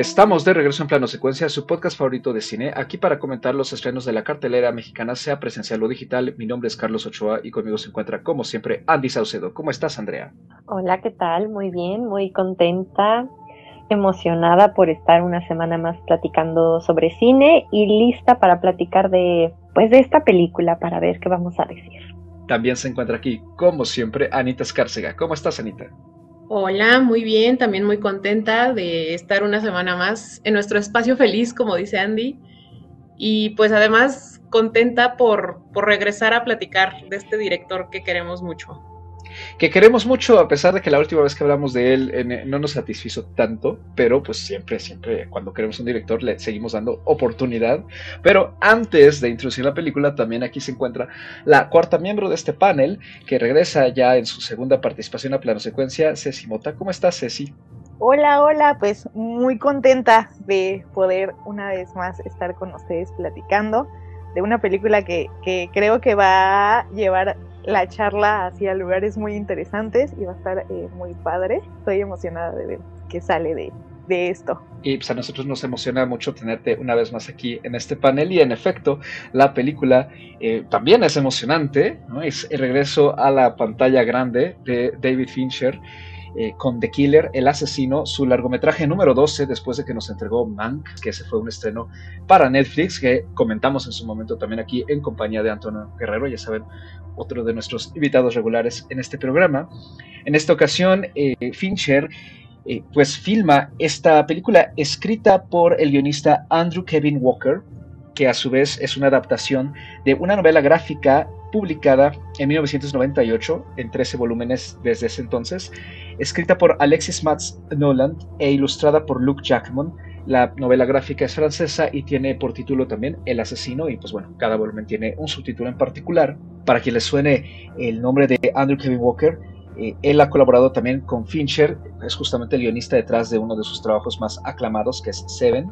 Estamos de regreso en Plano Secuencia, su podcast favorito de cine, aquí para comentar los estrenos de la cartelera mexicana, sea presencial o digital. Mi nombre es Carlos Ochoa y conmigo se encuentra, como siempre, Andy Saucedo. ¿Cómo estás, Andrea? Hola, ¿qué tal? Muy bien, muy contenta, emocionada por estar una semana más platicando sobre cine y lista para platicar de, pues, de esta película para ver qué vamos a decir. También se encuentra aquí, como siempre, Anita Escárcega. ¿Cómo estás, Anita? Hola, muy bien, también muy contenta de estar una semana más en nuestro espacio feliz, como dice Andy. Y pues además contenta por, por regresar a platicar de este director que queremos mucho que queremos mucho, a pesar de que la última vez que hablamos de él no nos satisfizo tanto, pero pues siempre, siempre cuando queremos un director le seguimos dando oportunidad. Pero antes de introducir la película, también aquí se encuentra la cuarta miembro de este panel, que regresa ya en su segunda participación a plano secuencia, Ceci Mota. ¿Cómo estás, Ceci? Hola, hola, pues muy contenta de poder una vez más estar con ustedes platicando de una película que, que creo que va a llevar la charla hacia lugares muy interesantes y va a estar eh, muy padre. Estoy emocionada de ver qué sale de, esto. Y pues a nosotros nos emociona mucho tenerte una vez más aquí en este panel y en efecto la película eh, también es emocionante, ¿no? es el regreso a la pantalla grande de David Fincher. Eh, con The Killer, El Asesino, su largometraje número 12, después de que nos entregó Mank, que ese fue un estreno para Netflix, que comentamos en su momento también aquí en compañía de Antonio Guerrero, ya saben, otro de nuestros invitados regulares en este programa. En esta ocasión, eh, Fincher eh, pues filma esta película escrita por el guionista Andrew Kevin Walker, que a su vez es una adaptación de una novela gráfica publicada en 1998 en 13 volúmenes desde ese entonces, escrita por Alexis Matz Noland e ilustrada por Luke Jackman. La novela gráfica es francesa y tiene por título también El asesino y pues bueno, cada volumen tiene un subtítulo en particular. Para quien le suene el nombre de Andrew Kevin Walker, eh, él ha colaborado también con Fincher, es justamente el guionista detrás de uno de sus trabajos más aclamados que es Seven.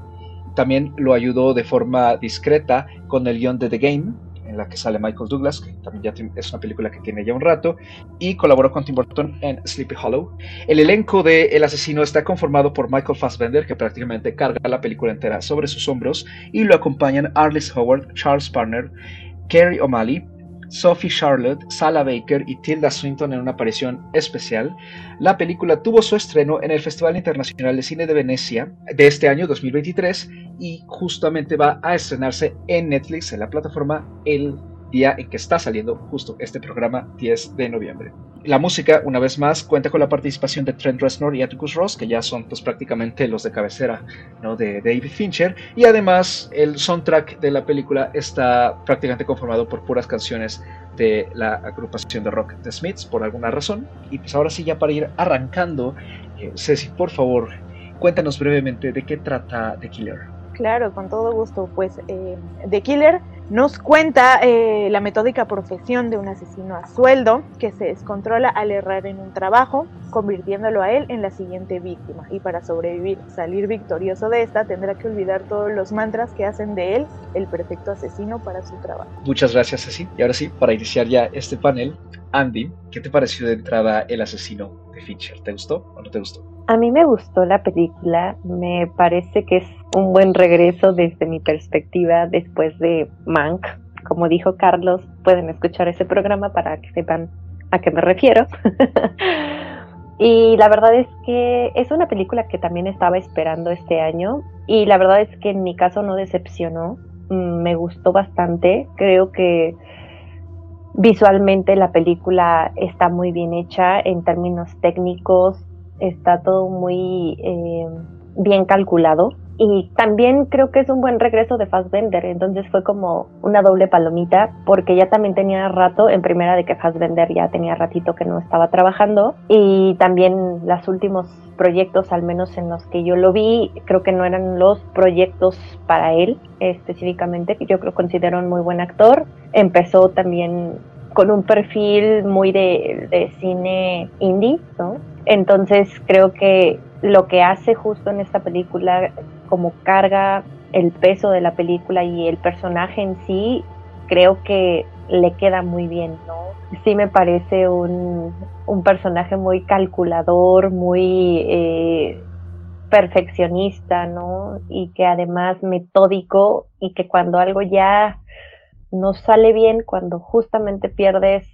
También lo ayudó de forma discreta con el guion de The Game, la que sale Michael Douglas, que también ya es una película que tiene ya un rato, y colaboró con Tim Burton en Sleepy Hollow. El elenco de El asesino está conformado por Michael Fassbender, que prácticamente carga la película entera sobre sus hombros, y lo acompañan Arliss Howard, Charles Parner, Kerry O'Malley, Sophie Charlotte, Sala Baker y Tilda Swinton en una aparición especial. La película tuvo su estreno en el Festival Internacional de Cine de Venecia de este año 2023 y justamente va a estrenarse en Netflix, en la plataforma, el día en que está saliendo justo este programa 10 de noviembre. La música, una vez más, cuenta con la participación de Trent Reznor y Atticus Ross, que ya son pues, prácticamente los de cabecera ¿no? de David Fincher, y además el soundtrack de la película está prácticamente conformado por puras canciones de la agrupación de rock The Smiths, por alguna razón. Y pues ahora sí, ya para ir arrancando, eh, Ceci, por favor, cuéntanos brevemente de qué trata The Killer. Claro, con todo gusto. Pues eh, The Killer nos cuenta eh, la metódica profesión de un asesino a sueldo que se descontrola al errar en un trabajo, convirtiéndolo a él en la siguiente víctima. Y para sobrevivir, salir victorioso de esta, tendrá que olvidar todos los mantras que hacen de él el perfecto asesino para su trabajo. Muchas gracias, Ceci. Y ahora sí, para iniciar ya este panel, Andy, ¿qué te pareció de entrada El asesino de Fincher? ¿Te gustó o no te gustó? A mí me gustó la película, me parece que es un buen regreso desde mi perspectiva después de Mank. Como dijo Carlos, pueden escuchar ese programa para que sepan a qué me refiero. y la verdad es que es una película que también estaba esperando este año y la verdad es que en mi caso no decepcionó, mm, me gustó bastante, creo que visualmente la película está muy bien hecha en términos técnicos, está todo muy eh, bien calculado. Y también creo que es un buen regreso de Fassbender, entonces fue como una doble palomita, porque ya también tenía rato, en primera de que Fassbender ya tenía ratito que no estaba trabajando, y también los últimos proyectos, al menos en los que yo lo vi, creo que no eran los proyectos para él específicamente, que yo creo considero un muy buen actor. Empezó también con un perfil muy de, de cine indie, ¿no? Entonces creo que lo que hace justo en esta película, como carga el peso de la película y el personaje en sí, creo que le queda muy bien, ¿no? Sí me parece un, un personaje muy calculador, muy... Eh, perfeccionista, ¿no? Y que además metódico y que cuando algo ya no sale bien, cuando justamente pierdes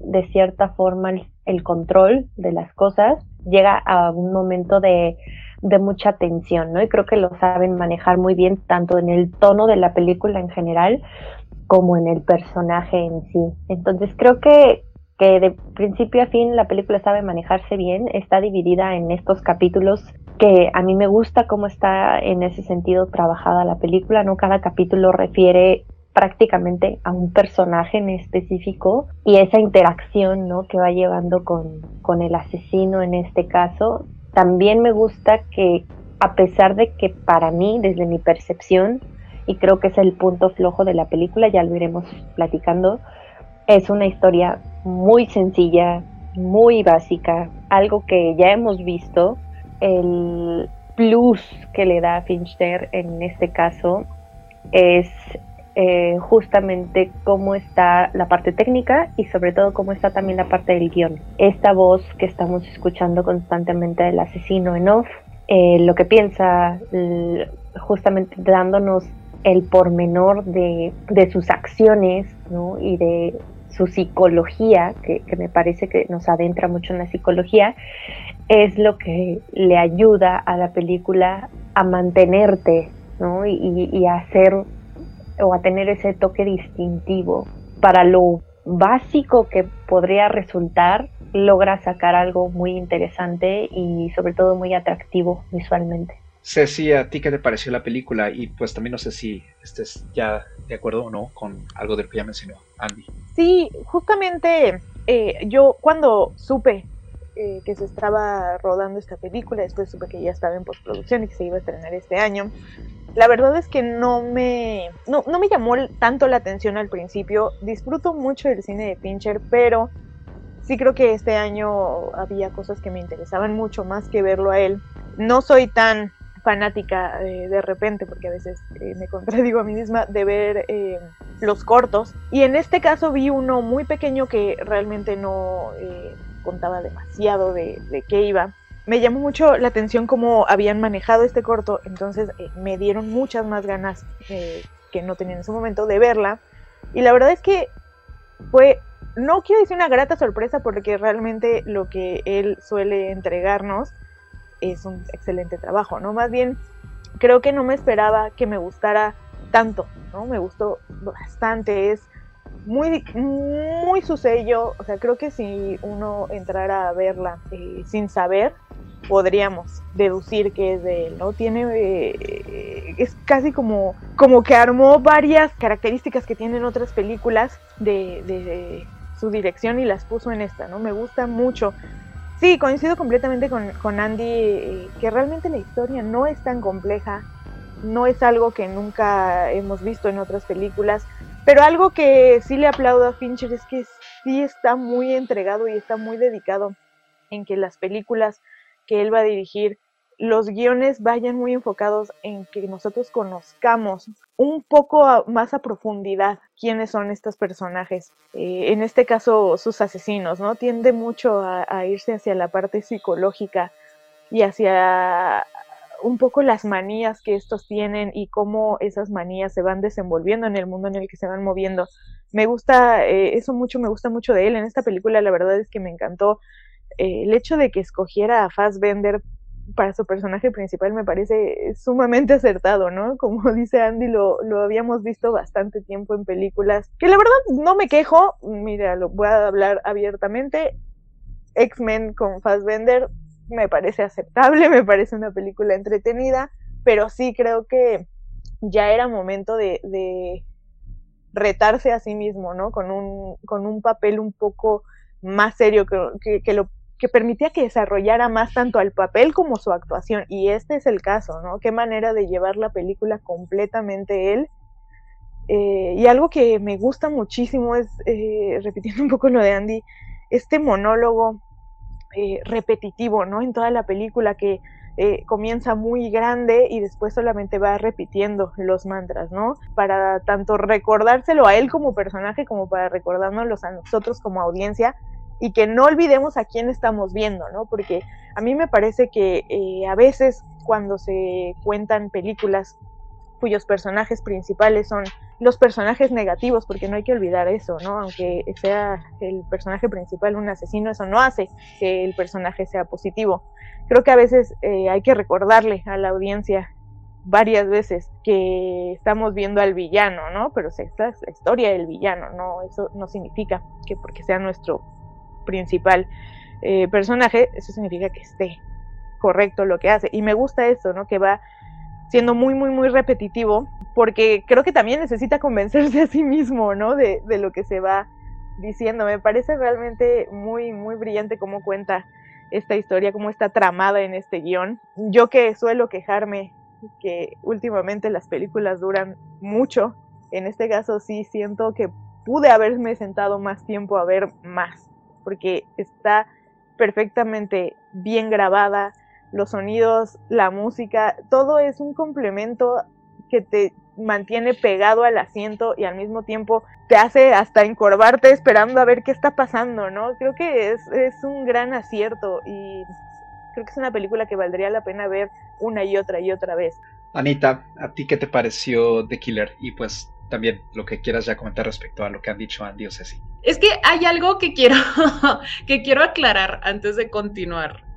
de cierta forma el, control de las cosas, llega a un momento de, de mucha tensión, ¿no? Y creo que lo saben manejar muy bien, tanto en el tono de la película en general, como en el personaje en sí. Entonces creo que, que de principio a fin la película sabe manejarse bien, está dividida en estos capítulos que a mí me gusta cómo está en ese sentido trabajada la película, ¿no? Cada capítulo refiere prácticamente a un personaje en específico y esa interacción ¿no? que va llevando con, con el asesino en este caso. También me gusta que a pesar de que para mí, desde mi percepción, y creo que es el punto flojo de la película, ya lo iremos platicando, es una historia muy sencilla, muy básica, algo que ya hemos visto, el plus que le da a Fincher en este caso es eh, justamente cómo está la parte técnica y sobre todo cómo está también la parte del guion. Esta voz que estamos escuchando constantemente del asesino en off, eh, lo que piensa, justamente dándonos el pormenor de, sus acciones y de su psicología, que, me parece que nos adentra mucho en la psicología, es lo que le ayuda a la película a mantenerte ¿no? y, y a hacer o a tener ese toque distintivo. Para lo básico que podría resultar, logra sacar algo muy interesante y sobre todo muy atractivo visualmente. Ceci, ¿a ti qué te pareció la película? Y pues también no sé si estés ya de acuerdo o no con algo de lo que ya mencionó Andy. Sí, justamente eh, yo cuando supe eh, que se estaba rodando esta película, después supe que ya estaba en postproducción y que se iba a estrenar este año, la verdad es que no me, no, no me llamó tanto la atención al principio. Disfruto mucho del cine de Fincher, pero sí creo que este año había cosas que me interesaban mucho más que verlo a él. No soy tan fanática eh, de repente, porque a veces eh, me contradigo a mí misma, de ver eh, los cortos. Y en este caso vi uno muy pequeño que realmente no contaba demasiado de, qué iba. Me llamó mucho la atención cómo habían manejado este corto, entonces me dieron muchas más ganas que no tenía en ese momento de verla. Y la verdad es que fue, no quiero decir una grata sorpresa, porque realmente lo que él suele entregarnos es un excelente trabajo, ¿no? Más bien, creo que no me esperaba que me gustara tanto, ¿no? Me gustó bastante, es muy, muy su sello, o sea, creo que si uno entrara a verla eh, sin saber, podríamos deducir que es de él, ¿no? Tiene, eh, es casi como, como que armó varias características que tienen otras películas de, su dirección y las puso en esta, ¿no? Me gusta mucho Sí, coincido completamente con, Andy, eh, que realmente la historia no es tan compleja, no es algo que nunca hemos visto en otras películas, pero algo que sí le aplaudo a Fincher es que sí está muy entregado y está muy dedicado en que las películas que él va a dirigir los guiones vayan muy enfocados en que nosotros conozcamos un poco más a profundidad quiénes son estos personajes. Eh, en este caso, sus asesinos, ¿no? Tiende mucho a, irse hacia la parte psicológica y hacia un poco las manías que estos tienen y cómo esas manías se van desenvolviendo en el mundo en el que se van moviendo. Me gusta eh, eso mucho, me gusta mucho de él. En esta película la verdad es que me encantó eh, el hecho de que escogiera a Fassbender para su personaje principal me parece sumamente acertado, ¿no? Como dice Andy, lo, lo habíamos visto bastante tiempo en películas, que la verdad no me quejo, mira, lo voy a hablar abiertamente, X-Men con Fassbender me parece aceptable, me parece una película entretenida, pero sí creo que ya era momento de, retarse a sí mismo, ¿no? Con un, con un papel un poco más serio que, que, lo que permitía que desarrollara más tanto al papel como su actuación. Y este es el caso, ¿no? Qué manera de llevar la película completamente él. Eh, y algo que me gusta muchísimo es, eh, repitiendo un poco lo de Andy, este monólogo eh, repetitivo, ¿no? En toda la película que comienza muy grande y después solamente va repitiendo los mantras, ¿no? Para tanto recordárselo a él como personaje como para recordárnoslo a nosotros como audiencia y que no olvidemos a quién estamos viendo, ¿no? Porque a mí me parece que eh, a veces cuando se cuentan películas cuyos personajes principales son los personajes negativos, porque no hay que olvidar eso, ¿no? Aunque sea el personaje principal un asesino, eso no hace que el personaje sea positivo. Creo que a veces eh, hay que recordarle a la audiencia varias veces que estamos viendo al villano, ¿no? Pero esta es la historia del villano, ¿no? Eso no significa que porque sea nuestro principal eh, personaje, eso significa que esté correcto lo que hace. Y me gusta eso, ¿no? Que va siendo muy, muy, muy repetitivo, porque creo que también necesita convencerse a sí mismo, ¿no? De, de lo que se va diciendo. Me parece realmente muy, muy brillante cómo cuenta esta historia, cómo está tramada en este guion. Yo que suelo quejarme que últimamente las películas duran mucho, en este caso sí siento que pude haberme sentado más tiempo a ver más, porque está perfectamente bien grabada, los sonidos, la música, todo es un complemento que te mantiene pegado al asiento y al mismo tiempo te hace hasta encorvarte esperando a ver qué está pasando, ¿no? Creo que es, es un gran acierto y creo que es una película que valdría la pena ver una y otra y otra vez. Anita, ¿a ti qué te pareció The Killer? Y pues también lo que quieras ya comentar respecto a lo que han dicho Andy o Ceci. Es que hay algo que quiero, que quiero aclarar antes de continuar.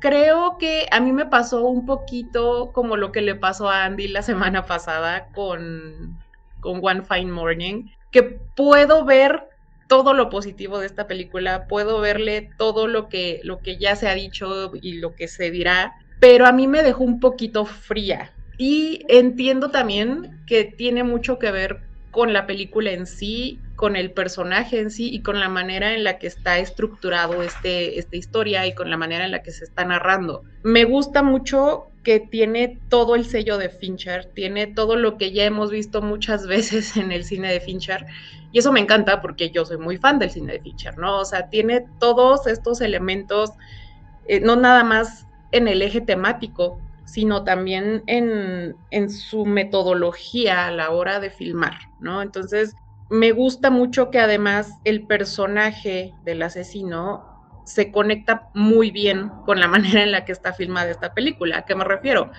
Creo que a mí me pasó un poquito como lo que le pasó a Andy la semana pasada con, con One Fine Morning, que puedo ver todo lo positivo de esta película, puedo verle todo lo que, lo que ya se ha dicho y lo que se dirá, pero a mí me dejó un poquito fría. Y entiendo también que tiene mucho que ver con la película en sí, con el personaje en sí y con la manera en la que está estructurado este, esta historia y con la manera en la que se está narrando. Me gusta mucho que tiene todo el sello de Fincher, tiene todo lo que ya hemos visto muchas veces en el cine de Fincher y eso me encanta porque yo soy muy fan del cine de Fincher, ¿no? O sea, tiene todos estos elementos, eh, no nada más en el eje temático, sino también en, en, su metodología a la hora de filmar, ¿no? Entonces, me gusta mucho que además el personaje del asesino se conecta muy bien con la manera en la que está filmada esta película. ¿A qué me refiero?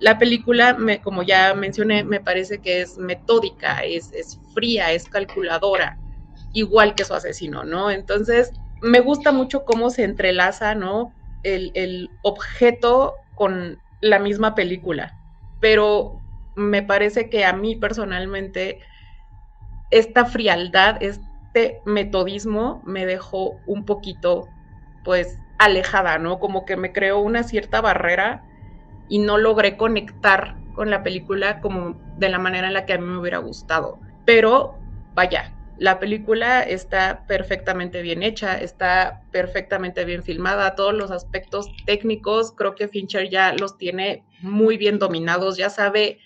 La película, me, como ya mencioné, me parece que es metódica, es, es fría, es calculadora, igual que su asesino, ¿no? Entonces, me gusta mucho cómo se entrelaza, ¿no? El, el objeto con la misma película, pero me parece que a mí personalmente esta frialdad, este metodismo me dejó un poquito, pues, alejada, ¿no? Como que me creó una cierta barrera y no logré conectar con la película como de la manera en la que a mí me hubiera gustado. Pero, vaya, la película está perfectamente bien hecha, está perfectamente bien filmada, todos los aspectos técnicos creo que Fincher ya los tiene muy bien dominados, ya sabe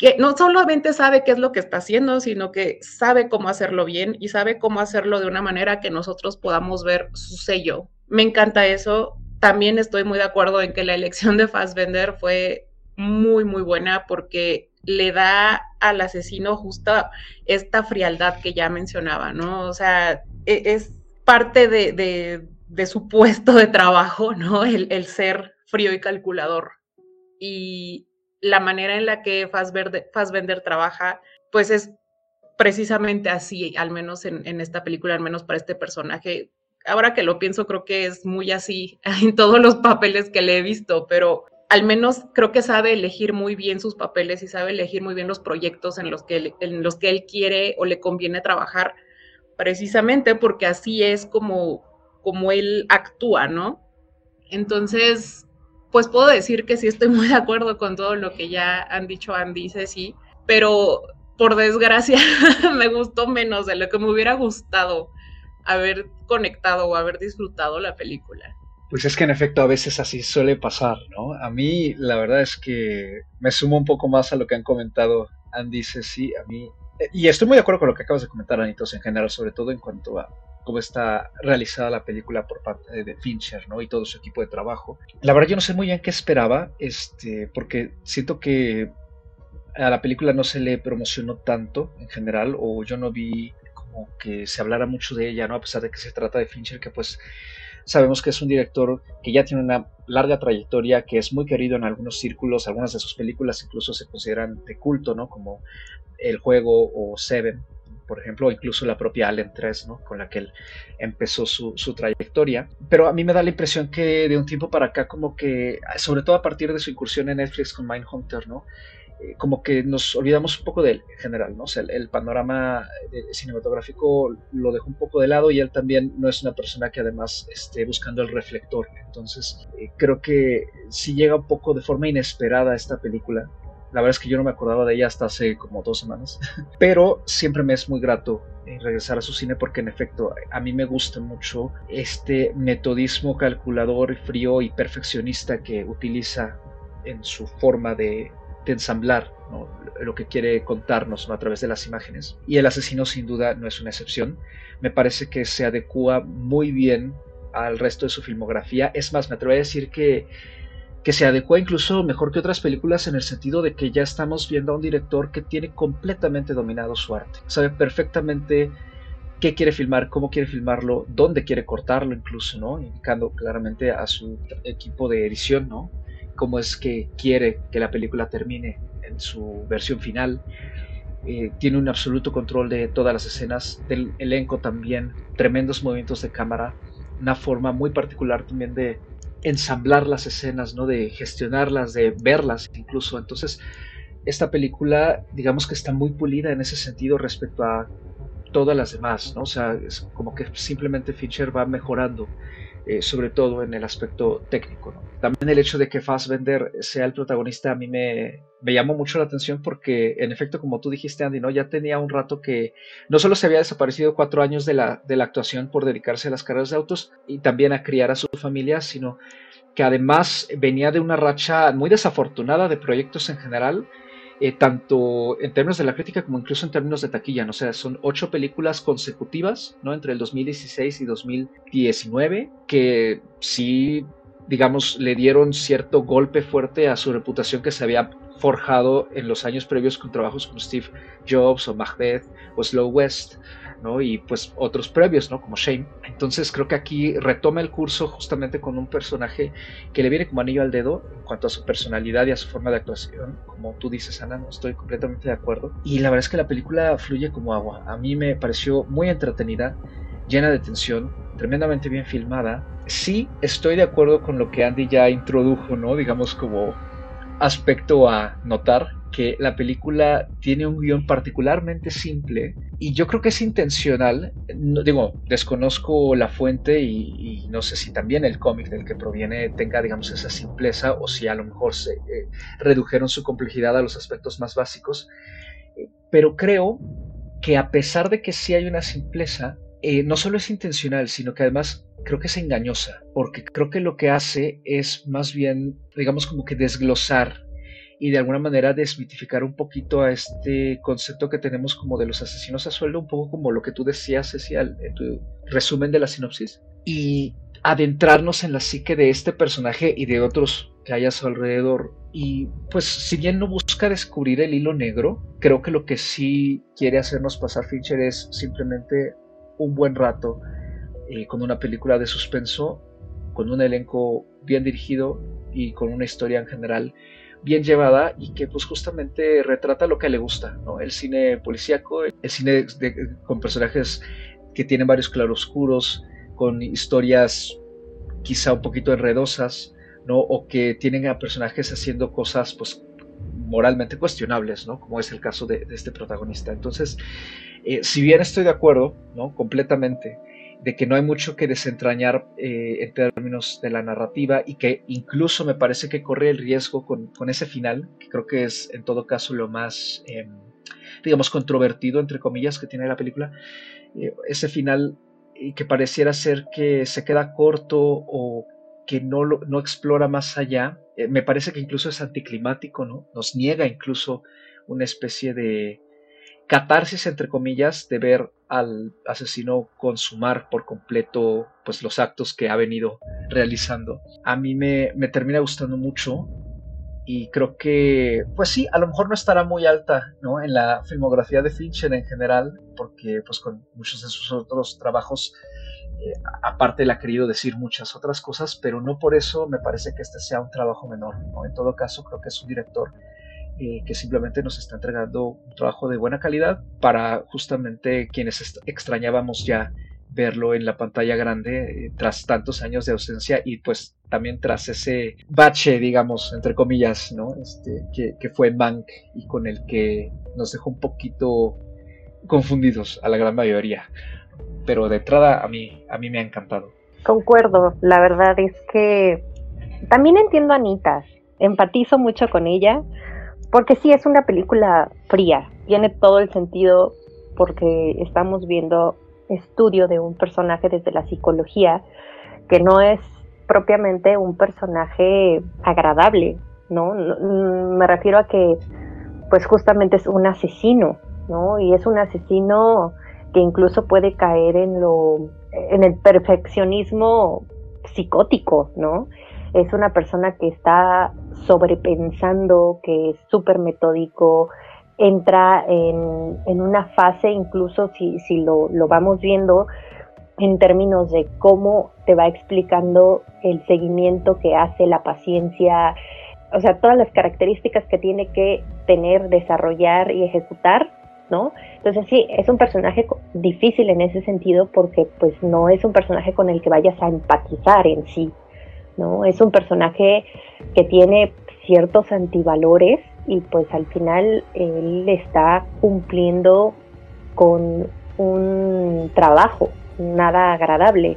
que no solamente sabe qué es lo que está haciendo, sino que sabe cómo hacerlo bien y sabe cómo hacerlo de una manera que nosotros podamos ver su sello. Me encanta eso. También estoy muy de acuerdo en que la elección de Fassbender fue muy, muy buena porque le da al asesino justa esta frialdad que ya mencionaba, ¿no? O sea, e, es parte de, su puesto de trabajo, ¿no? El, el ser frío y calculador. Y, la manera en la que Fassbender, trabaja, pues es precisamente así, al menos en, esta película, al menos para este personaje. Ahora que lo pienso, creo que es muy así en todos los papeles que le he visto, pero al menos creo que sabe elegir muy bien sus papeles y sabe elegir muy bien los proyectos en los que él, en los que él quiere o le conviene trabajar, precisamente porque así es como, como él actúa, ¿no? Entonces, pues puedo decir que sí estoy muy de acuerdo con todo lo que ya han dicho Andy y Ceci, pero por desgracia me gustó menos de lo que me hubiera gustado haber conectado o haber disfrutado la película. Pues es que en efecto a veces así suele pasar, ¿no? A mí la verdad es que me sumo un poco más a lo que han comentado Andy y Ceci, a mí, y estoy muy de acuerdo con lo que acabas de comentar, Anitos, en general, sobre todo en cuanto a cómo está realizada la película por parte de Fincher, ¿no? Y todo su equipo de trabajo. La verdad yo no sé muy bien qué esperaba, este, porque siento que a la película no se le promocionó tanto en general, o yo no vi como que se hablara mucho de ella, ¿no? A pesar de que se trata de Fincher, que pues sabemos que es un director que ya tiene una larga trayectoria, que es muy querido en algunos círculos, algunas de sus películas incluso se consideran de culto, ¿no? Como El Juego o Seven, por ejemplo, incluso la propia Allen 3, ¿no? Con la que él empezó su, su, trayectoria. Pero a mí me da la impresión que de un tiempo para acá, como que, sobre todo a partir de su incursión en Netflix con Mindhunter, ¿no? Eh, como que nos olvidamos un poco de él en general, ¿no? El, panorama eh, cinematográfico lo dejó un poco de lado y él también no es una persona que además esté buscando el reflector. Entonces, eh, creo que si llega un poco de forma inesperada esta película. La verdad es que yo no me acordaba de ella hasta hace como dos semanas, pero siempre me es muy grato regresar a su cine porque en efecto a mí me gusta mucho este metodismo calculador, frío y perfeccionista que utiliza en su forma de, de ensamblar lo que quiere contarnos a través de las imágenes. Y el asesino sin duda no es una excepción. Me parece que se adecua muy bien al resto de su filmografía. Es más, me atrevo a decir que, que se adecua incluso mejor que otras películas en el sentido de que ya estamos viendo a un director que tiene completamente dominado su arte. Sabe perfectamente qué quiere filmar, cómo quiere filmarlo, dónde quiere cortarlo incluso, ¿no? Indicando claramente a su equipo de edición, ¿no? cómo es que quiere que la película termine en su versión final. Eh, tiene un absoluto control de todas las escenas, del elenco también, tremendos movimientos de cámara, una forma muy particular también de ensamblar las escenas, ¿no? de gestionarlas, de verlas incluso. Entonces, esta película, digamos que está muy pulida en ese sentido respecto a todas las demás, ¿no? O sea, es como que simplemente Fincher va mejorando eh, sobre todo en el aspecto técnico. También el hecho de que Fassbender sea el protagonista a mí me, me, llamó mucho la atención porque, en efecto, como tú dijiste, Andy, ¿no? ya tenía un rato que no solo se había desaparecido cuatro años de la, de la actuación por dedicarse a las carreras de autos y también a criar a su familia, sino que además venía de una racha muy desafortunada de proyectos en general eh, tanto en términos de la crítica como incluso en términos de taquilla, ¿no? o sea, son ocho películas consecutivas, ¿no? Entre el 2016 y 2019, que sí, digamos, le dieron cierto golpe fuerte a su reputación que se había forjado en los años previos con trabajos como Steve Jobs o Macbeth o Slow West, y pues otros previos, ¿no? Como Shane. Entonces creo que aquí retoma el curso justamente con un personaje que le viene como anillo al dedo en cuanto a su personalidad y a su forma de actuación. Como tú dices, Ana, no estoy completamente de acuerdo. Y la verdad es que la película fluye como agua. A mí me pareció muy entretenida, llena de tensión, tremendamente bien filmada. Sí, estoy de acuerdo con lo que Andy ya introdujo, ¿no? Digamos como aspecto a notar que la película tiene un guion particularmente simple y yo creo que es intencional. No, digo, desconozco la fuente y, no sé si también el cómic del que proviene tenga, digamos, esa simpleza o si a lo mejor se eh, redujeron su complejidad a los aspectos más básicos. pero creo que a pesar de que sí hay una simpleza, eh, no solo es intencional, sino que además creo que es engañosa, porque creo que lo que hace es más bien, digamos, como que desglosar y de alguna manera desmitificar un poquito a este concepto que tenemos como de los asesinos a sueldo, un poco como lo que tú decías, Cecilia, en tu resumen de la sinopsis, y adentrarnos en la psique de este personaje y de otros que hay a su alrededor. Y pues si bien no busca descubrir el hilo negro, creo que lo que sí quiere hacernos pasar Fincher es simplemente un buen rato eh, con una película de suspenso, con un elenco bien dirigido y con una historia en general bien llevada y que pues justamente retrata lo que le gusta, ¿no? El cine policíaco, el cine con personajes que tienen varios claroscuros, con historias quizá un poquito enredosas, ¿no? O que tienen a personajes haciendo cosas pues moralmente cuestionables, ¿no? Como es el caso de, este protagonista. Entonces, eh, si bien estoy de acuerdo, ¿no? Completamente de que no hay mucho que desentrañar eh, en términos de la narrativa y que incluso me parece que corre el riesgo con, ese final, que creo que es en todo caso lo más, em, digamos, controvertido, entre comillas, que tiene la película, eh, ese final que pareciera ser que se queda corto o que no, no explora más allá, eh, me parece que incluso es anticlimático, ¿no? Nos niega incluso una especie de catarsis, entre comillas, de ver al asesino consumar por completo pues, los actos que ha venido realizando. A mí me, me termina gustando mucho y creo que, pues sí, a lo mejor no estará muy alta ¿no? en la filmografía de Fincher en general, porque pues con muchos de sus otros trabajos Eh, aparte, él ha querido decir muchas otras cosas, pero no por eso me parece que este sea un trabajo menor. En todo caso, creo que es un director eh, que simplemente nos está entregando un trabajo de buena calidad para justamente quienes extrañábamos ya verlo en la pantalla grande eh, tras tantos años de ausencia y pues también tras ese bache, digamos, entre comillas, ¿no? Este, que, que fue Mank y con el que nos dejó un poquito confundidos a la gran mayoría. Pero de entrada a mí, a mí me ha encantado. Concuerdo, la verdad es que también entiendo a Anita, empatizo mucho con ella, porque sí es una película fría, tiene todo el sentido porque estamos viendo estudio de un personaje desde la psicología que no es propiamente un personaje agradable, ¿no? Mm, me refiero a que pues justamente es un asesino, ¿no? Y es un asesino que incluso puede caer en lo en el perfeccionismo psicótico, ¿no? es una persona que está sobrepensando, que es súper metódico, entra en, una fase, incluso si, si lo, lo vamos viendo en términos de cómo te va explicando el seguimiento que hace, la paciencia, o sea, todas las características que tiene que tener, desarrollar y ejecutar, ¿no? Entonces sí, es un personaje difícil en ese sentido porque pues no es un personaje con el que vayas a empatizar en sí, ¿no? Es un personaje que tiene ciertos antivalores y pues al final él está cumpliendo con un trabajo nada agradable.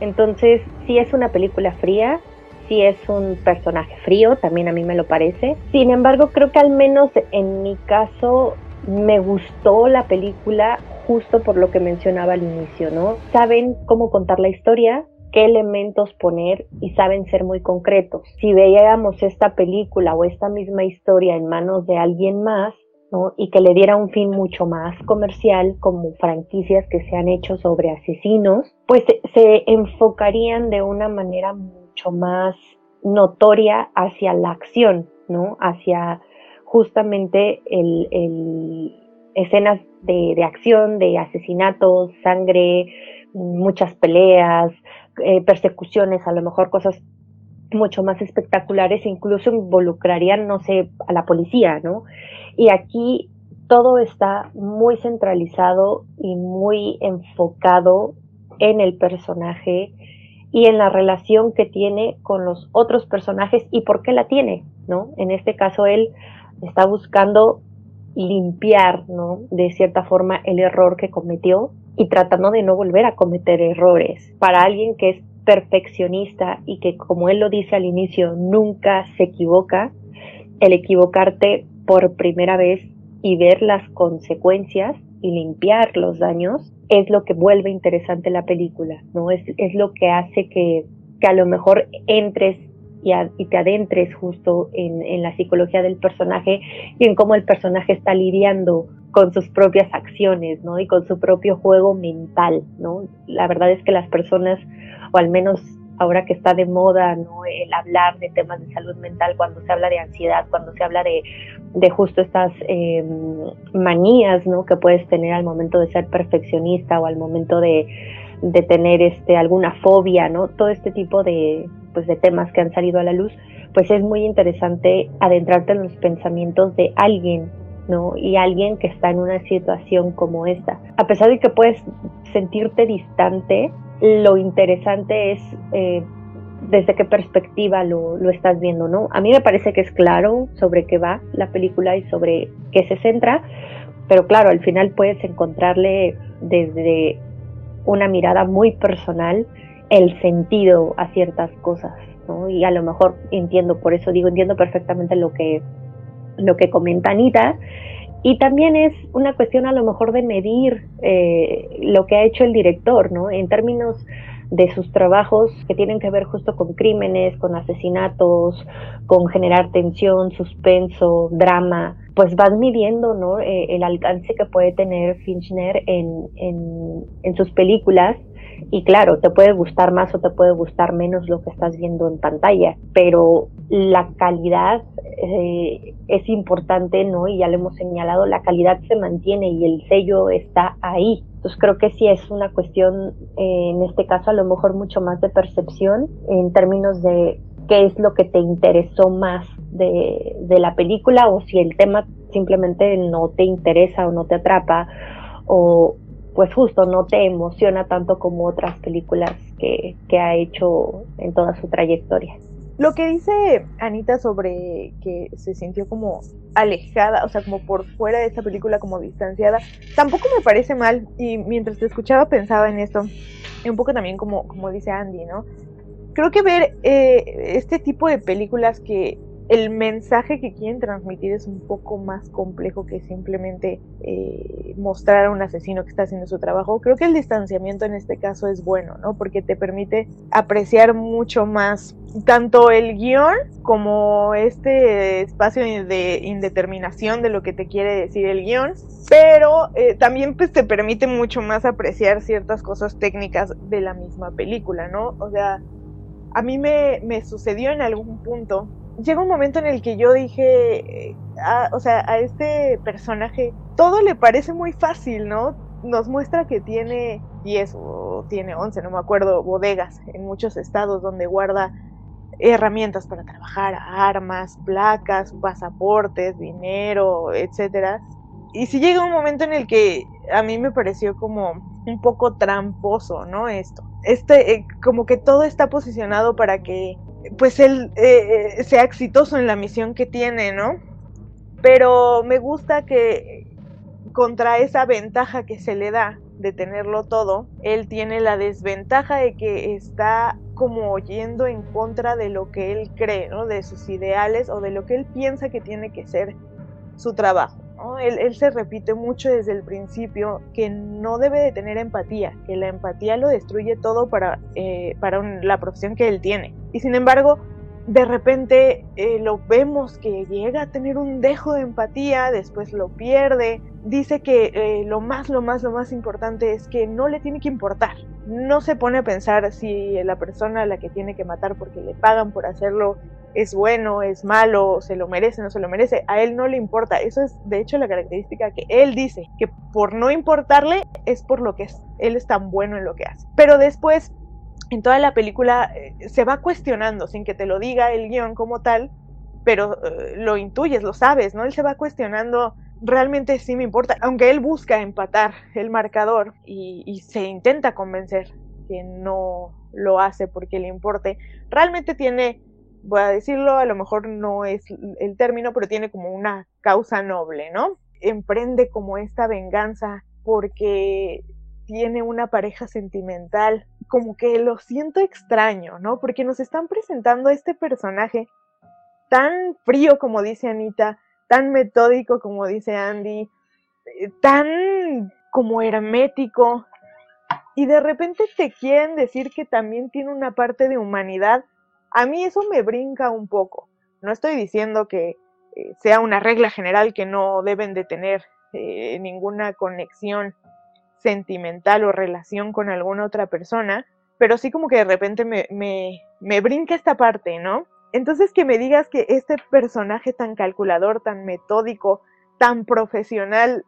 Entonces, sí es una película fría, sí es un personaje frío, también a mí me lo parece. Sin embargo, creo que al menos en mi caso me gustó la película justo por lo que mencionaba al inicio, ¿no? Saben cómo contar la historia, qué elementos poner y saben ser muy concretos. Si veíamos esta película o esta misma historia en manos de alguien más, ¿no? y que le diera un fin mucho más comercial, como franquicias que se han hecho sobre asesinos, pues se, enfocarían de una manera mucho más notoria hacia la acción, ¿no? Hacia justamente el, escenas de, de acción, de asesinatos, sangre, muchas peleas, eh, persecuciones, a lo mejor cosas mucho más espectaculares, incluso involucrarían, no sé, a la policía, ¿no? Y aquí todo está muy centralizado y muy enfocado en el personaje y en la relación que tiene con los otros personajes y por qué la tiene, ¿no? En este caso él está buscando limpiar, ¿no? De cierta forma el error que cometió y tratando de no volver a cometer errores. Para alguien que es perfeccionista y que, como él lo dice al inicio, nunca se equivoca, el equivocarte por primera vez y ver las consecuencias y limpiar los daños es lo que vuelve interesante la película, ¿no? Es, es lo que hace que, que a lo mejor entres y, y te adentres justo en, en, la psicología del personaje y en cómo el personaje está lidiando con sus propias acciones, ¿no? Y con su propio juego mental, ¿no? La verdad es que las personas, o al menos ahora que está de moda, ¿no? El hablar de temas de salud mental, cuando se habla de ansiedad, cuando se habla de, de justo estas eh, manías, ¿no? Que puedes tener al momento de ser perfeccionista o al momento de, de tener este, alguna fobia, ¿no? Todo este tipo de, pues, de temas que han salido a la luz, pues es muy interesante adentrarte en los pensamientos de alguien ¿no? Y alguien que está en una situación como esta. A pesar de que puedes sentirte distante, lo interesante es eh, desde qué perspectiva lo, lo, estás viendo, ¿no? A mí me parece que es claro sobre qué va la película y sobre qué se centra, pero claro, al final puedes encontrarle desde una mirada muy personal el sentido a ciertas cosas, ¿no? Y a lo mejor entiendo, por eso digo, entiendo perfectamente lo que lo que comenta Anita. Y también es una cuestión a lo mejor de medir eh, lo que ha hecho el director, ¿no? En términos de sus trabajos que tienen que ver justo con crímenes, con asesinatos, con generar tensión, suspenso, drama, pues vas midiendo ¿no? Eh, el alcance que puede tener Finchner en, en, en sus películas y claro, te puede gustar más o te puede gustar menos lo que estás viendo en pantalla, pero la calidad eh, es importante, ¿no? Y ya lo hemos señalado, la calidad se mantiene y el sello está ahí. Entonces creo que sí es una cuestión, eh, en este caso a lo mejor mucho más de percepción en términos de qué es lo que te interesó más de, de la película o si el tema simplemente no te interesa o no te atrapa o pues justo no te emociona tanto como otras películas que, que ha hecho en toda su trayectoria. Lo que dice Anita sobre que se sintió como alejada, o sea, como por fuera de esta película, como distanciada, tampoco me parece mal. Y mientras te escuchaba pensaba en esto, un poco también como, como dice Andy, ¿no? Creo que ver eh, este tipo de películas que el mensaje que quieren transmitir es un poco más complejo que simplemente eh, mostrar a un asesino que está haciendo su trabajo. Creo que el distanciamiento en este caso es bueno, ¿no? Porque te permite apreciar mucho más tanto el guion como este espacio de indeterminación de lo que te quiere decir el guion, pero eh, también pues te permite mucho más apreciar ciertas cosas técnicas de la misma película, ¿no? O sea, a mí me, me sucedió en algún punto llega un momento en el que yo dije, o sea, a este personaje todo le parece muy fácil, ¿no? Nos muestra que tiene 10 o tiene 11, no me acuerdo, bodegas en muchos estados donde guarda herramientas para trabajar, armas, placas, pasaportes, dinero, etcétera. Y si llega un momento en el que a mí me pareció como un poco tramposo, ¿no? Esto. Este, eh, como que todo está posicionado para que pues él eh, eh, sea exitoso en la misión que tiene, ¿no? Pero me gusta que contra esa ventaja que se le da de tenerlo todo, él tiene la desventaja de que está como yendo en contra de lo que él cree, ¿no? De sus ideales o de lo que él piensa que tiene que ser su trabajo. Él, se repite mucho desde el principio que no debe de tener empatía, que la empatía lo destruye todo para, eh, para la profesión que él tiene. Y sin embargo, de repente eh, lo vemos que llega a tener un dejo de empatía, después lo pierde, dice que eh, lo más, lo más, lo más importante es que no le tiene que importar. No se pone a pensar si la persona a la que tiene que matar porque le pagan por hacerlo es bueno, es malo, se lo merece, no se lo merece, a él no le importa. Eso es de hecho la característica que él dice, que por no importarle es por lo que es, él es tan bueno en lo que hace. Pero después, en toda la película, eh, se va cuestionando, sin que te lo diga el guion como tal, pero eh, lo intuyes, lo sabes, ¿no? Él se va cuestionando realmente sí me importa, aunque él busca empatar el marcador y, y, se intenta convencer que no lo hace porque le importe, realmente tiene voy a decirlo, a lo mejor no es el término, pero tiene como una causa noble, ¿no? Emprende como esta venganza porque tiene una pareja sentimental, como que lo siento extraño, ¿no? Porque nos están presentando a este personaje tan frío como dice Anita, tan metódico como dice Andy, eh, tan como hermético, y de repente te quieren decir que también tiene una parte de humanidad a mí eso me brinca un poco. No estoy diciendo que eh, sea una regla general que no deben de tener eh, ninguna conexión sentimental o relación con alguna otra persona, pero sí como que de repente me, me, me brinca esta parte, ¿no? Entonces que me digas que este personaje tan calculador, tan metódico, tan profesional,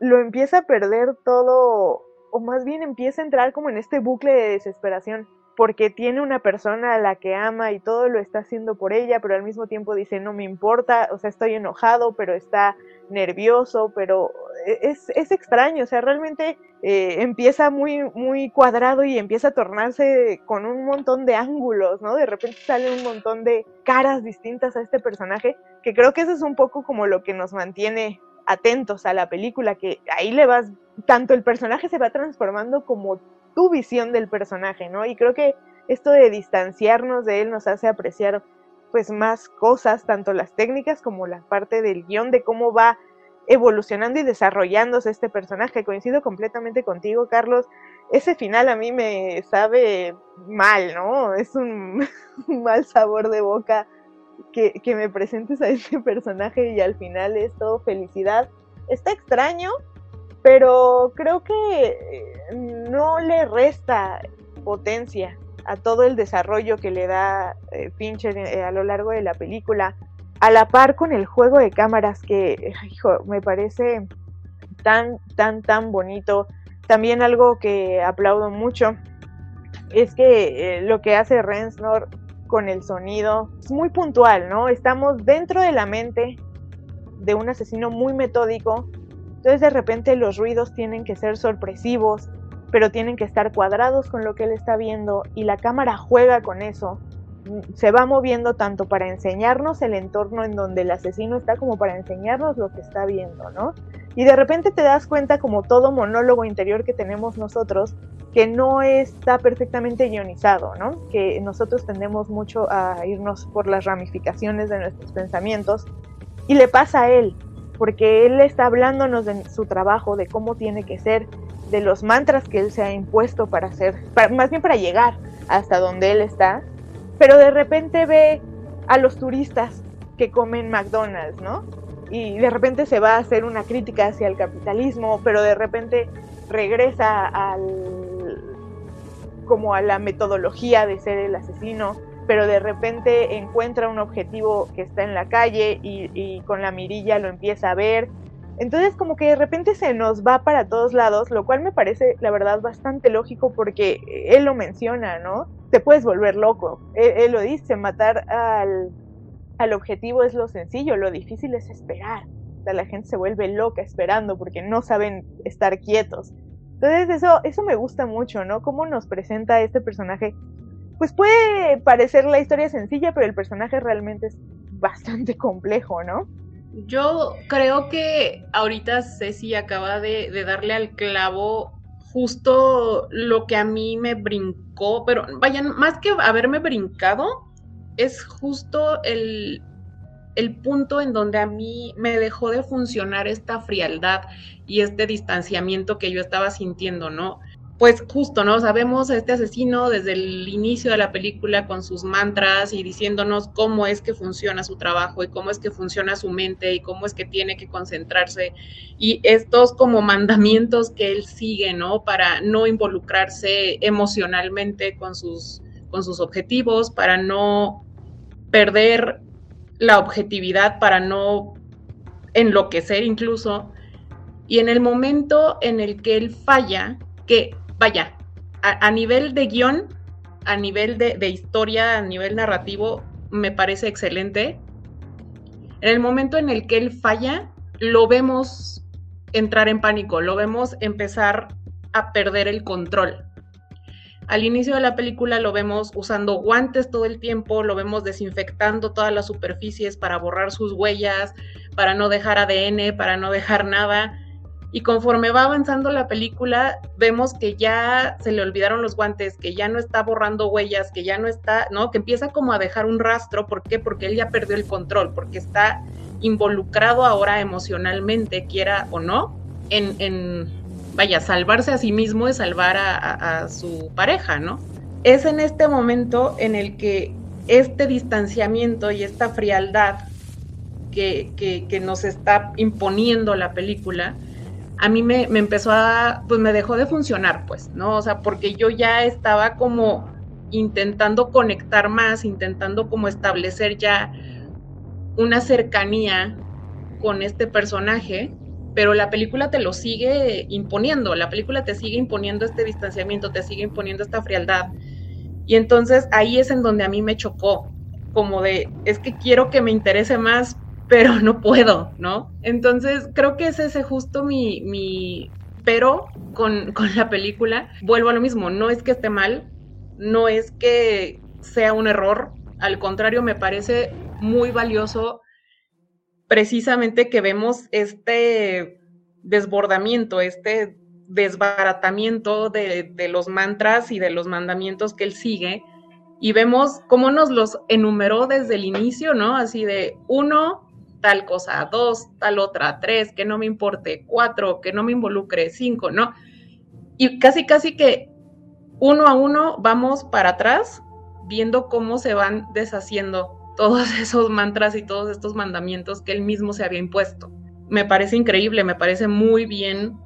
lo empieza a perder todo, o más bien empieza a entrar como en este bucle de desesperación porque tiene una persona a la que ama y todo lo está haciendo por ella, pero al mismo tiempo dice, no me importa, o sea, estoy enojado, pero está nervioso, pero e-, es, es extraño, o sea, realmente eh, empieza muy, muy cuadrado y empieza a tornarse con un montón de ángulos, ¿no? De repente sale un montón de caras distintas a este personaje, que creo que eso es un poco como lo que nos mantiene atentos a la película, que ahí le vas, tanto el personaje se va transformando como tu visión del personaje, ¿no? Y creo que esto de distanciarnos de él nos hace apreciar pues más cosas, tanto las técnicas como la parte del guion de cómo va evolucionando y desarrollándose este personaje. Coincido completamente contigo, Carlos. Ese final a mí me sabe mal, ¿no? Es un, mal sabor de boca que, que me presentes a este personaje y al final es todo felicidad. Está extraño, pero creo que eh, no le resta potencia a todo el desarrollo que le da eh, Fincher eh, a lo largo de la película. a la par con el juego de cámaras que, hijo, me parece tan, tan, tan bonito. También algo que aplaudo mucho es que eh, lo que hace Rensnor con el sonido es muy puntual, ¿no? Estamos dentro de la mente de un asesino muy metódico, entonces de repente los ruidos tienen que ser sorpresivos, pero tienen que estar cuadrados con lo que él está viendo y la cámara juega con eso. Se va moviendo tanto para enseñarnos el entorno en donde el asesino está como para enseñarnos lo que está viendo, ¿no? Y de repente te das cuenta como todo monólogo interior que tenemos nosotros, que no está perfectamente ionizado, ¿no? Que nosotros tendemos mucho a irnos por las ramificaciones de nuestros pensamientos y le pasa a él, porque él está hablándonos de su trabajo, de cómo tiene que ser, de los mantras que él se ha impuesto para hacer, más bien para llegar hasta donde él está, pero de repente ve a los turistas que comen McDonald's, ¿no? Y de repente se va a hacer una crítica hacia el capitalismo, pero de repente regresa al como a la metodología de ser el asesino, pero de repente encuentra un objetivo que está en la calle y, con la mirilla lo empieza a ver entonces como que de repente se nos va para todos lados, lo cual me parece la verdad bastante lógico porque él lo menciona, ¿no? Te puedes volver loco. Él, lo dice, matar al, al, objetivo es lo sencillo, lo difícil es esperar. O sea, la gente se vuelve loca esperando porque no saben estar quietos. Entonces eso, eso me gusta mucho, ¿no? Cómo nos presenta este personaje. Pues puede parecer la historia sencilla, pero el personaje realmente es bastante complejo, ¿no? Yo creo que ahorita Ceci acaba de, darle al clavo justo lo que a mí me brincó, pero vayan, más que haberme brincado, es justo el, el punto en donde a mí me dejó de funcionar esta frialdad y este distanciamiento que yo estaba sintiendo, ¿no? Pues justo, ¿no? Sabemos a este asesino desde el inicio de la película con sus mantras y diciéndonos cómo es que funciona su trabajo y cómo es que funciona su mente y cómo es que tiene que concentrarse y estos como mandamientos que él sigue, ¿no? Para no involucrarse emocionalmente con sus, con sus objetivos, para no perder la objetividad, para no enloquecer incluso. Y en el momento en el que él falla, que vaya, a, nivel de guion, a nivel de, historia, a nivel narrativo, me parece excelente. En el momento en el que él falla, lo vemos entrar en pánico, lo vemos empezar a perder el control. Al inicio de la película lo vemos usando guantes todo el tiempo, lo vemos desinfectando todas las superficies para borrar sus huellas, para no dejar ADN, para no dejar nada y conforme va avanzando la película, vemos que ya se le olvidaron los guantes, que ya no está borrando huellas, que ya no está, ¿no? Que empieza como a dejar un rastro, ¿por qué? Porque él ya perdió el control, porque está involucrado ahora emocionalmente, quiera o no, en, vaya, salvarse a sí mismo y salvar a, su pareja, ¿no? Es en este momento en el que este distanciamiento y esta frialdad que, que nos está imponiendo la película, a mí me, empezó a, pues me dejó de funcionar, pues, ¿no? O sea, porque yo ya estaba como intentando conectar más, intentando como establecer ya una cercanía con este personaje, pero la película te lo sigue imponiendo, la película te sigue imponiendo este distanciamiento, te sigue imponiendo esta frialdad. Y entonces ahí es en donde a mí me chocó, como de, es que quiero que me interese más, pero no puedo, ¿no? Entonces creo que es ese justo mi, mi pero con, con la película. Vuelvo a lo mismo, no es que esté mal, no es que sea un error, al contrario, me parece muy valioso precisamente que vemos este desbordamiento, este desbaratamiento de, de, los mantras y de los mandamientos que él sigue. Y vemos cómo nos los enumeró desde el inicio, ¿no? Así de uno, tal cosa, dos, tal otra, tres, que no me importe, cuatro, que no me involucre, cinco, ¿no? Y casi, casi que uno a uno vamos para atrás viendo cómo se van deshaciendo todos esos mantras y todos estos mandamientos que él mismo se había impuesto. Me parece increíble, me parece muy bien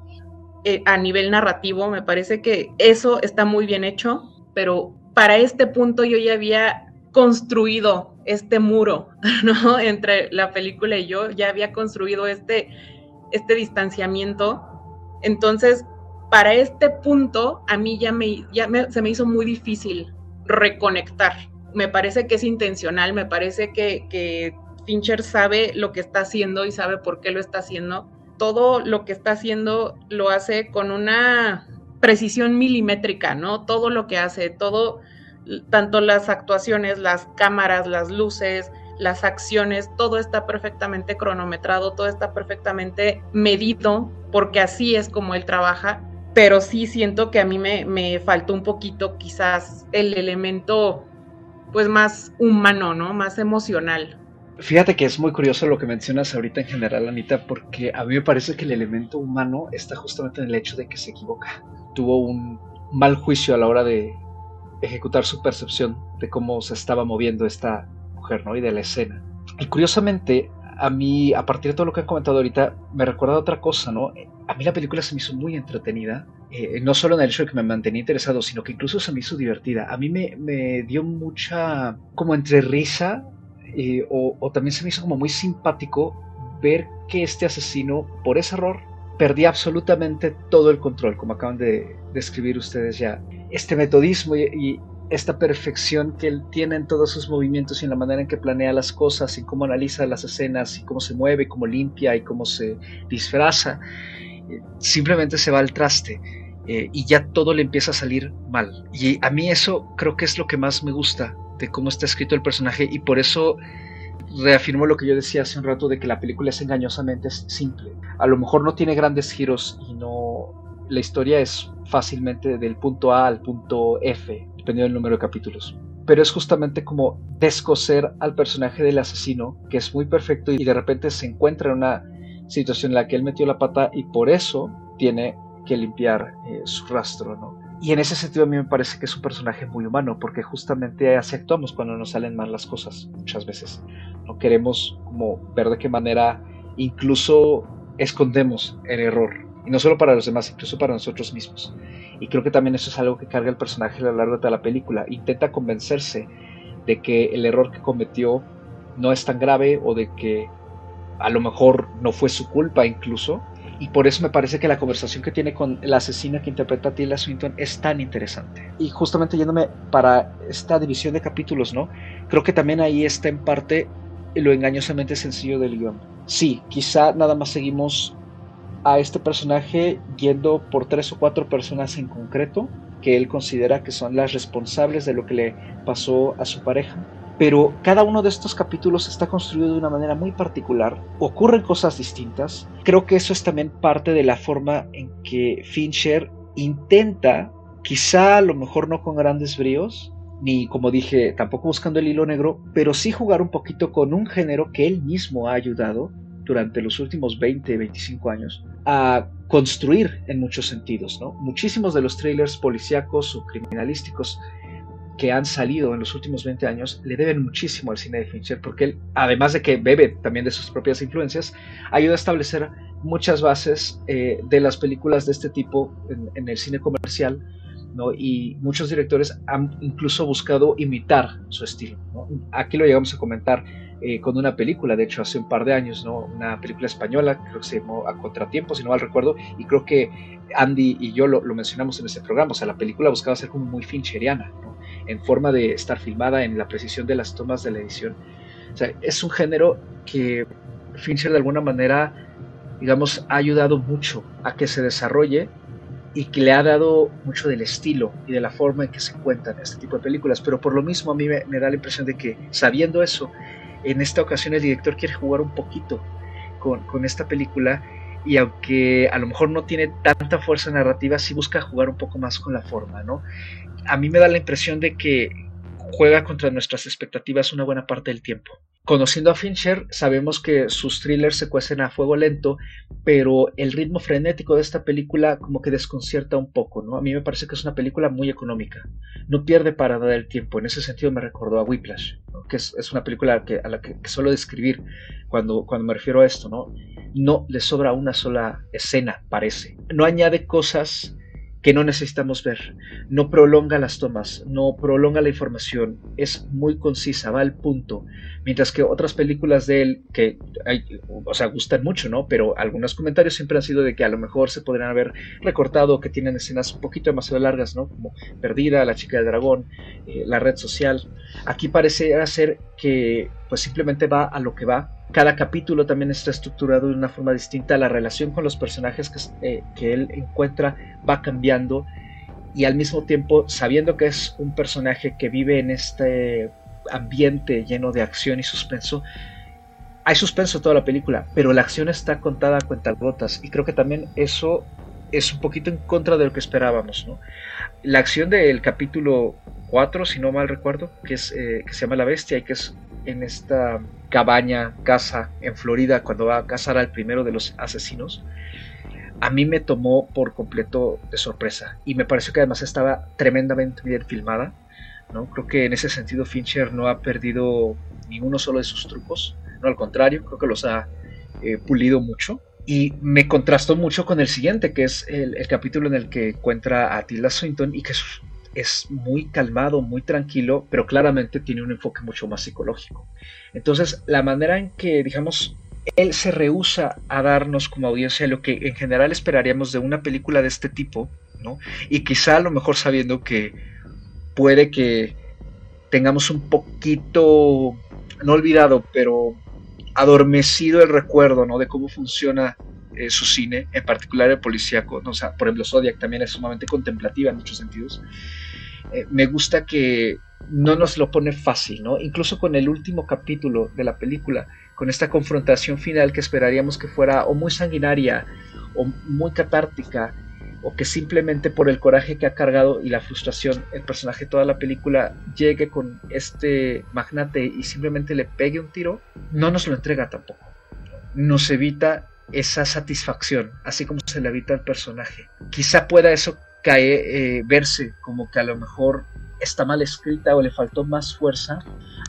eh, a nivel narrativo, me parece que eso está muy bien hecho, pero para este punto yo ya había construido este muro, ¿no? Entre la película y yo, ya había construido este, este distanciamiento. Entonces, para este punto, a mí ya, me, ya se me hizo muy difícil reconectar. Me parece que es intencional, me parece que, que Fincher sabe lo que está haciendo y sabe por qué lo está haciendo. Todo lo que está haciendo lo hace con una precisión milimétrica, ¿no? Todo lo que hace, todo, tanto las actuaciones, las cámaras, las luces, las acciones, todo está perfectamente cronometrado, todo está perfectamente medido, porque así es como él trabaja, pero sí siento que a mí me, me faltó un poquito quizás el elemento pues más humano, ¿no? Más emocional. Fíjate que es muy curioso lo que mencionas ahorita en general, Anita, porque a mí me parece que el elemento humano está justamente en el hecho de que se equivoca. Tuvo un mal juicio a la hora de ejecutar su percepción de cómo se estaba moviendo esta mujer, ¿no? Y de la escena. Y curiosamente, a mí, a partir de todo lo que han comentado ahorita, me recuerda otra cosa, ¿no? A mí la película se me hizo muy entretenida, eh, no solo en el hecho de que me mantenía interesado, sino que incluso se me hizo divertida. A mí me, me dio mucha, como entre risa eh, o, también se me hizo como muy simpático ver que este asesino, por ese error, perdía absolutamente todo el control, como acaban de describir ustedes ya. Este metodismo y, esta perfección que él tiene en todos sus movimientos y en la manera en que planea las cosas y cómo analiza las escenas y cómo se mueve, cómo limpia y cómo se disfraza, eh, simplemente se va al traste. Eh, y ya todo le empieza a salir mal. Y a mí eso creo que es lo que más me gusta de cómo está escrito el personaje y por eso reafirmo lo que yo decía hace un rato de que la película es engañosamente simple. A lo mejor no tiene grandes giros y no la historia es fácilmente del punto A al punto F, dependiendo del número de capítulos. Pero es justamente como descoser al personaje del asesino, que es muy perfecto y de repente se encuentra en una situación en la que él metió la pata y por eso tiene que limpiar eh, su rastro, ¿no? Y en ese sentido a mí me parece que es un personaje muy humano, porque justamente así actuamos cuando nos salen mal las cosas, muchas veces. No queremos como ver de qué manera incluso escondemos el error. Y no solo para los demás, incluso para nosotros mismos. Y creo que también eso es algo que carga el personaje a lo largo de toda la película. Intenta convencerse de que el error que cometió no es tan grave o de que a lo mejor no fue su culpa incluso, y por eso me parece que la conversación que tiene con la asesina que interpreta a Swinton es tan interesante. Y justamente yéndome para esta división de capítulos, ¿no? Creo que también ahí está en parte lo engañosamente sencillo del guion. Sí, quizá nada más seguimos a este personaje yendo por tres o cuatro personas en concreto que él considera que son las responsables de lo que le pasó a su pareja pero cada uno de estos capítulos está construido de una manera muy particular, ocurren cosas distintas. Creo que eso es también parte de la forma en que Fincher intenta, quizá a lo mejor no con grandes bríos, ni como dije, tampoco buscando el hilo negro, pero sí jugar un poquito con un género que él mismo ha ayudado durante los últimos 20, 25 años a construir en muchos sentidos, ¿no? Muchísimos de los trailers policíacos o criminalísticos que han salido en los últimos 20 años le deben muchísimo al cine de Fincher, porque él, además de que bebe también de sus propias influencias, ayuda a establecer muchas bases eh, de las películas de este tipo en, el cine comercial, ¿no? y muchos directores han incluso buscado imitar su estilo. Aquí lo llegamos a comentar eh, con una película, de hecho hace un par de años, ¿no? una película española, creo que se llamó A Contratiempo, si no mal recuerdo, y creo que Andy y yo lo, mencionamos en ese programa, o sea, la película buscaba ser como muy fincheriana, en forma de estar filmada, en la precisión de las tomas de la edición. O sea, es un género que Fincher de alguna manera, digamos, ha ayudado mucho a que se desarrolle y que le ha dado mucho del estilo y de la forma en que se cuentan este tipo de películas. Pero por lo mismo a mí me da la impresión de que sabiendo eso, en esta ocasión el director quiere jugar un poquito con, con esta película y aunque a lo mejor no tiene tanta fuerza narrativa, sí busca jugar un poco más con la forma, ¿no? a mí me da la impresión de que juega contra nuestras expectativas una buena parte del tiempo. Conociendo a Fincher, sabemos que sus thrillers se cuecen a fuego lento, pero el ritmo frenético de esta película como que desconcierta un poco, ¿no? A mí me parece que es una película muy económica. No pierde para dar el tiempo. En ese sentido me recordó a Whiplash, que es, una película que, a la que, que, suelo describir cuando, cuando me refiero a esto, ¿no? No le sobra una sola escena, parece. No añade cosas que no necesitamos ver. No prolonga las tomas, no prolonga la información, es muy concisa, va al punto. Mientras que otras películas de él, que hay, o sea, gustan mucho, ¿no? Pero algunos comentarios siempre han sido de que a lo mejor se podrían haber recortado, que tienen escenas un poquito demasiado largas, ¿no? Como Perdida, La chica del dragón, eh, La red social. Aquí parece ser que pues simplemente va a lo que va cada capítulo también está estructurado de una forma distinta, la relación con los personajes que, eh, que, él encuentra va cambiando y al mismo tiempo sabiendo que es un personaje que vive en este ambiente lleno de acción y suspenso, hay suspenso toda la película, pero la acción está contada a cuentagotas y creo que también eso es un poquito en contra de lo que esperábamos. ¿no? La acción del capítulo 4, si no mal recuerdo, que, es, eh, que se llama La Bestia y que es en esta cabaña, casa en Florida, cuando va a cazar al primero de los asesinos, a mí me tomó por completo de sorpresa y me pareció que además estaba tremendamente bien filmada. ¿no? Creo que en ese sentido Fincher no ha perdido ninguno solo de sus trucos, no al contrario, creo que los ha eh, pulido mucho. Y me contrastó mucho con el siguiente, que es el, el capítulo en el que encuentra a Tilda Swinton y que es es muy calmado, muy tranquilo, pero claramente tiene un enfoque mucho más psicológico. Entonces, la manera en que, digamos, él se rehúsa a darnos como audiencia lo que en general esperaríamos de una película de este tipo, ¿no? Y quizá a lo mejor sabiendo que puede que tengamos un poquito, no olvidado, pero adormecido el recuerdo, ¿no? De cómo funciona eh, su cine, en particular el policíaco, o sea, por ejemplo, Zodiac también es sumamente contemplativa en muchos sentidos. Eh, me gusta que no nos lo pone fácil, ¿no? Incluso con el último capítulo de la película, con esta confrontación final que esperaríamos que fuera o muy sanguinaria o muy catártica, o que simplemente por el coraje que ha cargado y la frustración el personaje toda la película llegue con este magnate y simplemente le pegue un tiro, no nos lo entrega tampoco. Nos evita esa satisfacción, así como se le evita al personaje. Quizá pueda eso cae, eh, verse como que a lo mejor está mal escrita o le faltó más fuerza.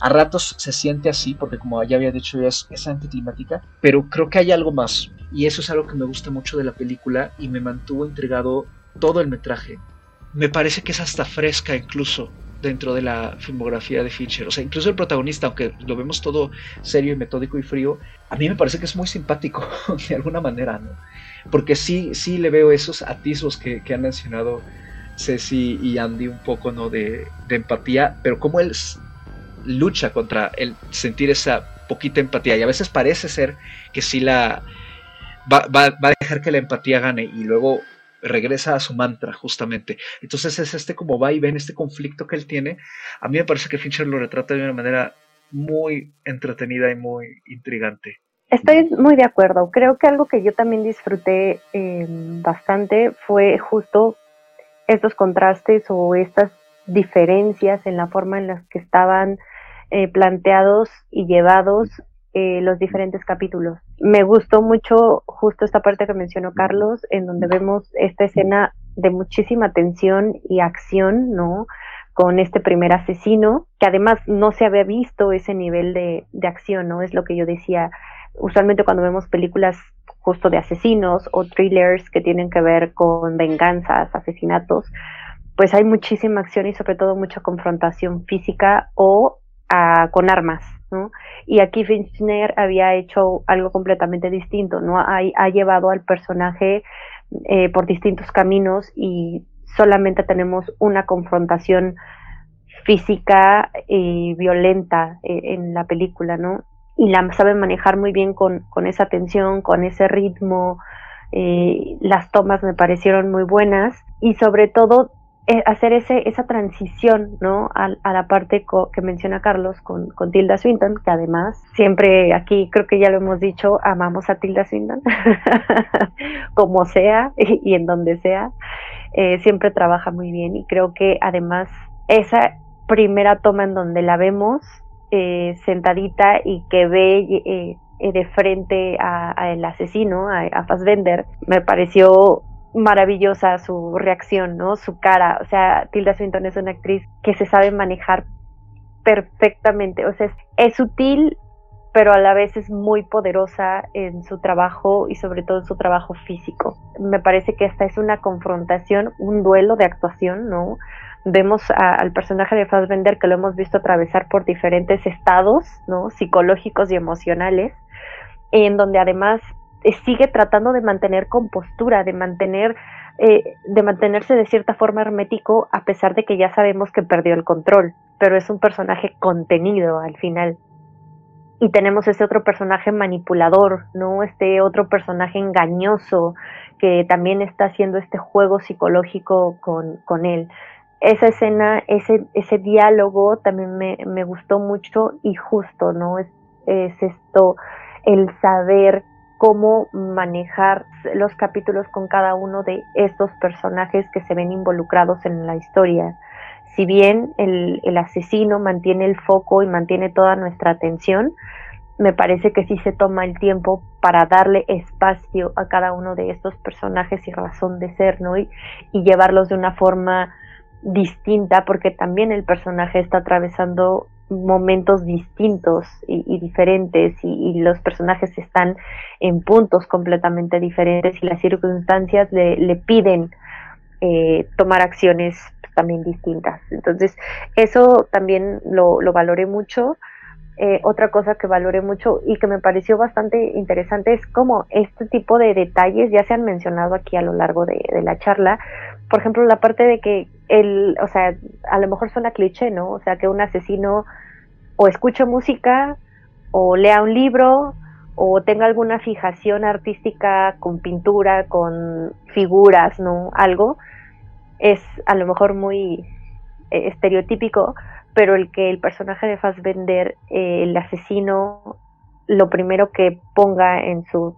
A ratos se siente así, porque como ya había dicho, es, es anticlimática, pero creo que hay algo más. Y eso es algo que me gusta mucho de la película y me mantuvo intrigado todo el metraje. Me parece que es hasta fresca incluso dentro de la filmografía de Fincher. O sea, incluso el protagonista, aunque lo vemos todo serio y metódico y frío, a mí me parece que es muy simpático de alguna manera, ¿no? Porque sí, sí le veo esos atisbos que, han mencionado Ceci y Andy un poco ¿no? de, empatía, pero como él lucha contra el sentir esa poquita empatía y a veces parece ser que sí la va, a dejar que la empatía gane y luego regresa a su mantra justamente. Entonces es este como va y ven este conflicto que él tiene. A mí me parece que Fincher lo retrata de una manera muy entretenida y muy intrigante. Estoy muy de acuerdo. Creo que algo que yo también disfruté em, bastante fue justo estos contrastes o estas diferencias en la forma en las que estaban eh, planteados y llevados eh, los diferentes capítulos. Me gustó mucho justo esta parte que mencionó Carlos, en donde vemos esta escena de muchísima tensión y acción, ¿no? Con este primer asesino, que además no se había visto ese nivel de, de acción, ¿no? Es lo que yo decía usualmente cuando vemos películas justo de asesinos o thrillers que tienen que ver con venganzas, asesinatos, pues hay muchísima acción y sobre todo mucha confrontación física o ah, con armas, ¿no? Y aquí Fincher había hecho algo completamente distinto, ¿no? Ha, ha llevado al personaje eh, por distintos caminos y solamente tenemos una confrontación física y violenta eh, en la película, ¿no? Y la sabe manejar muy bien con, esa tensión, con ese ritmo. Eh, las tomas me parecieron muy buenas y sobre todo eh, hacer ese, esa transición ¿no? a, la parte que menciona Carlos con, con, Tilda Swinton, que además siempre aquí creo que ya lo hemos dicho, amamos a Tilda Swinton, como sea y, en donde sea, eh, siempre trabaja muy bien y creo que además esa primera toma en donde la vemos eh, sentadita y que ve eh, eh, de frente al asesino, a, a Fassbender, me pareció maravillosa su reacción, ¿no? Su cara. O sea, Tilda Swinton es una actriz que se sabe manejar perfectamente. O sea, es, sutil pero a la vez es muy poderosa en su trabajo y sobre todo en su trabajo físico. Me parece que esta es una confrontación, un duelo de actuación, ¿no? Vemos al personaje de Fassbender que lo hemos visto atravesar por diferentes estados, ¿no? Psicológicos y emocionales, en donde además eh, sigue tratando de mantener compostura, de mantener eh, de mantenerse de cierta forma hermético a pesar de que ya sabemos que perdió el control, pero es un personaje contenido al final y tenemos este otro personaje manipulador, ¿no? Este otro personaje engañoso que también está haciendo este juego psicológico con, con él. Esa escena, ese, ese diálogo también me, me gustó mucho y justo, ¿no? Es, es esto, el saber cómo manejar los capítulos con cada uno de estos personajes que se ven involucrados en la historia si bien el, asesino mantiene el foco y mantiene toda nuestra atención, me parece que sí se toma el tiempo para darle espacio a cada uno de estos personajes y razón de ser, ¿no? Y, llevarlos de una forma distinta, porque también el personaje está atravesando momentos distintos y, diferentes y, los personajes están en puntos completamente diferentes y las circunstancias le, piden eh, tomar acciones también distintas. Entonces, eso también lo, lo valoré mucho. Eh, otra cosa que valoré mucho y que me pareció bastante interesante es cómo este tipo de detalles ya se han mencionado aquí a lo largo de, la charla. Por ejemplo, la parte de que el, o sea, a lo mejor suena cliché, ¿no? O sea, que un asesino o escuche música o lea un libro o tenga alguna fijación artística con pintura, con figuras, ¿no? Algo es a lo mejor muy eh, estereotípico, pero el que el personaje de Fassbender, eh, el asesino, lo primero que ponga en su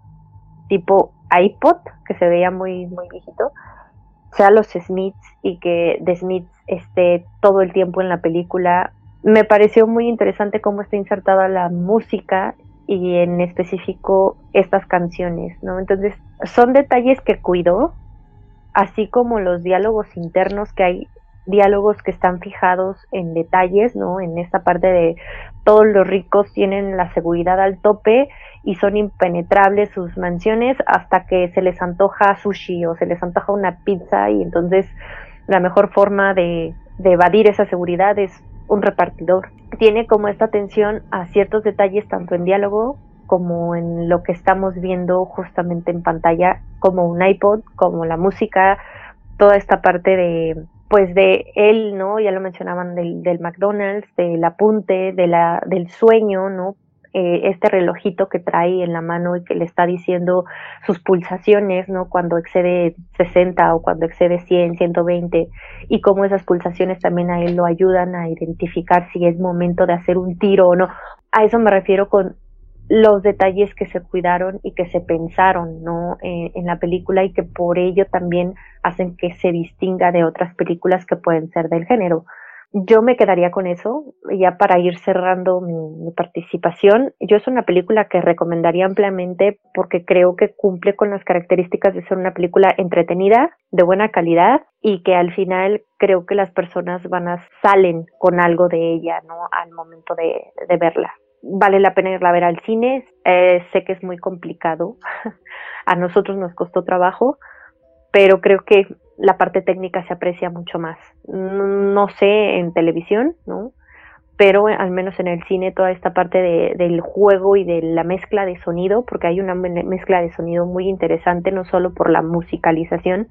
tipo iPod, que se veía muy, muy viejito, sea los Smiths y que The Smiths esté todo el tiempo en la película. Me pareció muy interesante cómo está insertada la música y en específico estas canciones, ¿no? Entonces, son detalles que cuidó, así como los diálogos internos que hay diálogos que están fijados en detalles, ¿no? En esta parte de todos los ricos tienen la seguridad al tope y son impenetrables sus mansiones hasta que se les antoja sushi o se les antoja una pizza y entonces la mejor forma de, de evadir esa seguridad es un repartidor. Tiene como esta atención a ciertos detalles tanto en diálogo como en lo que estamos viendo justamente en pantalla, como un iPod, como la música, toda esta parte de pues de él, ¿no? Ya lo mencionaban del, del McDonald's, del apunte, de la, del sueño, ¿no? Eh, este relojito que trae en la mano y que le está diciendo sus pulsaciones, ¿no? Cuando excede 60 o cuando excede 100, 120 y cómo esas pulsaciones también a él lo ayudan a identificar si es momento de hacer un tiro o no. A eso me refiero con los detalles que se cuidaron y que se pensaron ¿no? Eh, en la película y que por ello también hacen que se distinga de otras películas que pueden ser del género. Yo me quedaría con eso, ya para ir cerrando mi, participación. Yo es una película que recomendaría ampliamente porque creo que cumple con las características de ser una película entretenida, de buena calidad y que al final creo que las personas van a salen con algo de ella, ¿no? Al momento de verla vale la pena irla a ver al cine. Eh, sé que es muy complicado. a nosotros nos costó trabajo, pero creo que la parte técnica se aprecia mucho más. No, sé en televisión, ¿no? Pero al menos en el cine toda esta parte de, del juego y de la mezcla de sonido, porque hay una mezcla de sonido muy interesante, no solo por la musicalización,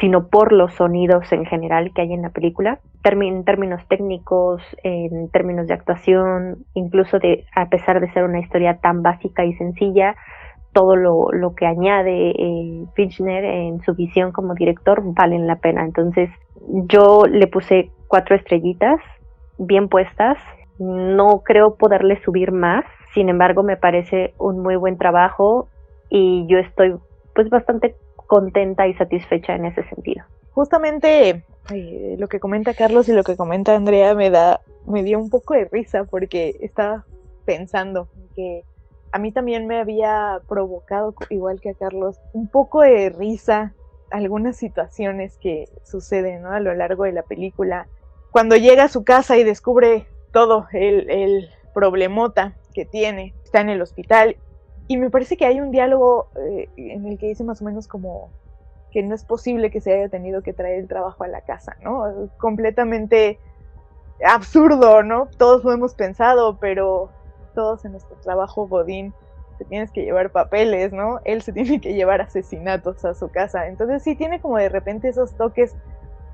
sino por los sonidos en general que hay en la película, en términos técnicos, en términos de actuación, incluso de, a pesar de ser una historia tan básica y sencilla, todo lo, lo que añade eh, en su visión como director valen la pena. Entonces yo le puse cuatro estrellitas bien puestas, no creo poderle subir más, sin embargo me parece un muy buen trabajo y yo estoy pues bastante contenta y satisfecha en ese sentido. Justamente lo que comenta Carlos y lo que comenta Andrea me da, me dio un poco de risa porque estaba pensando que a mí también me había provocado, igual que a Carlos, un poco de risa algunas situaciones que suceden a lo largo de la película. Cuando llega a su casa y descubre todo el, el problemota que tiene está en el hospital y me parece que hay un diálogo eh, en el que dice más o menos como que no es posible que se haya tenido que traer el trabajo a la casa, ¿no? Completamente absurdo, ¿no? Todos lo hemos pensado, pero todos en nuestro trabajo Godín te tienes que llevar papeles, ¿no? Él se tiene que llevar asesinatos a su casa. Entonces sí tiene como de repente esos toques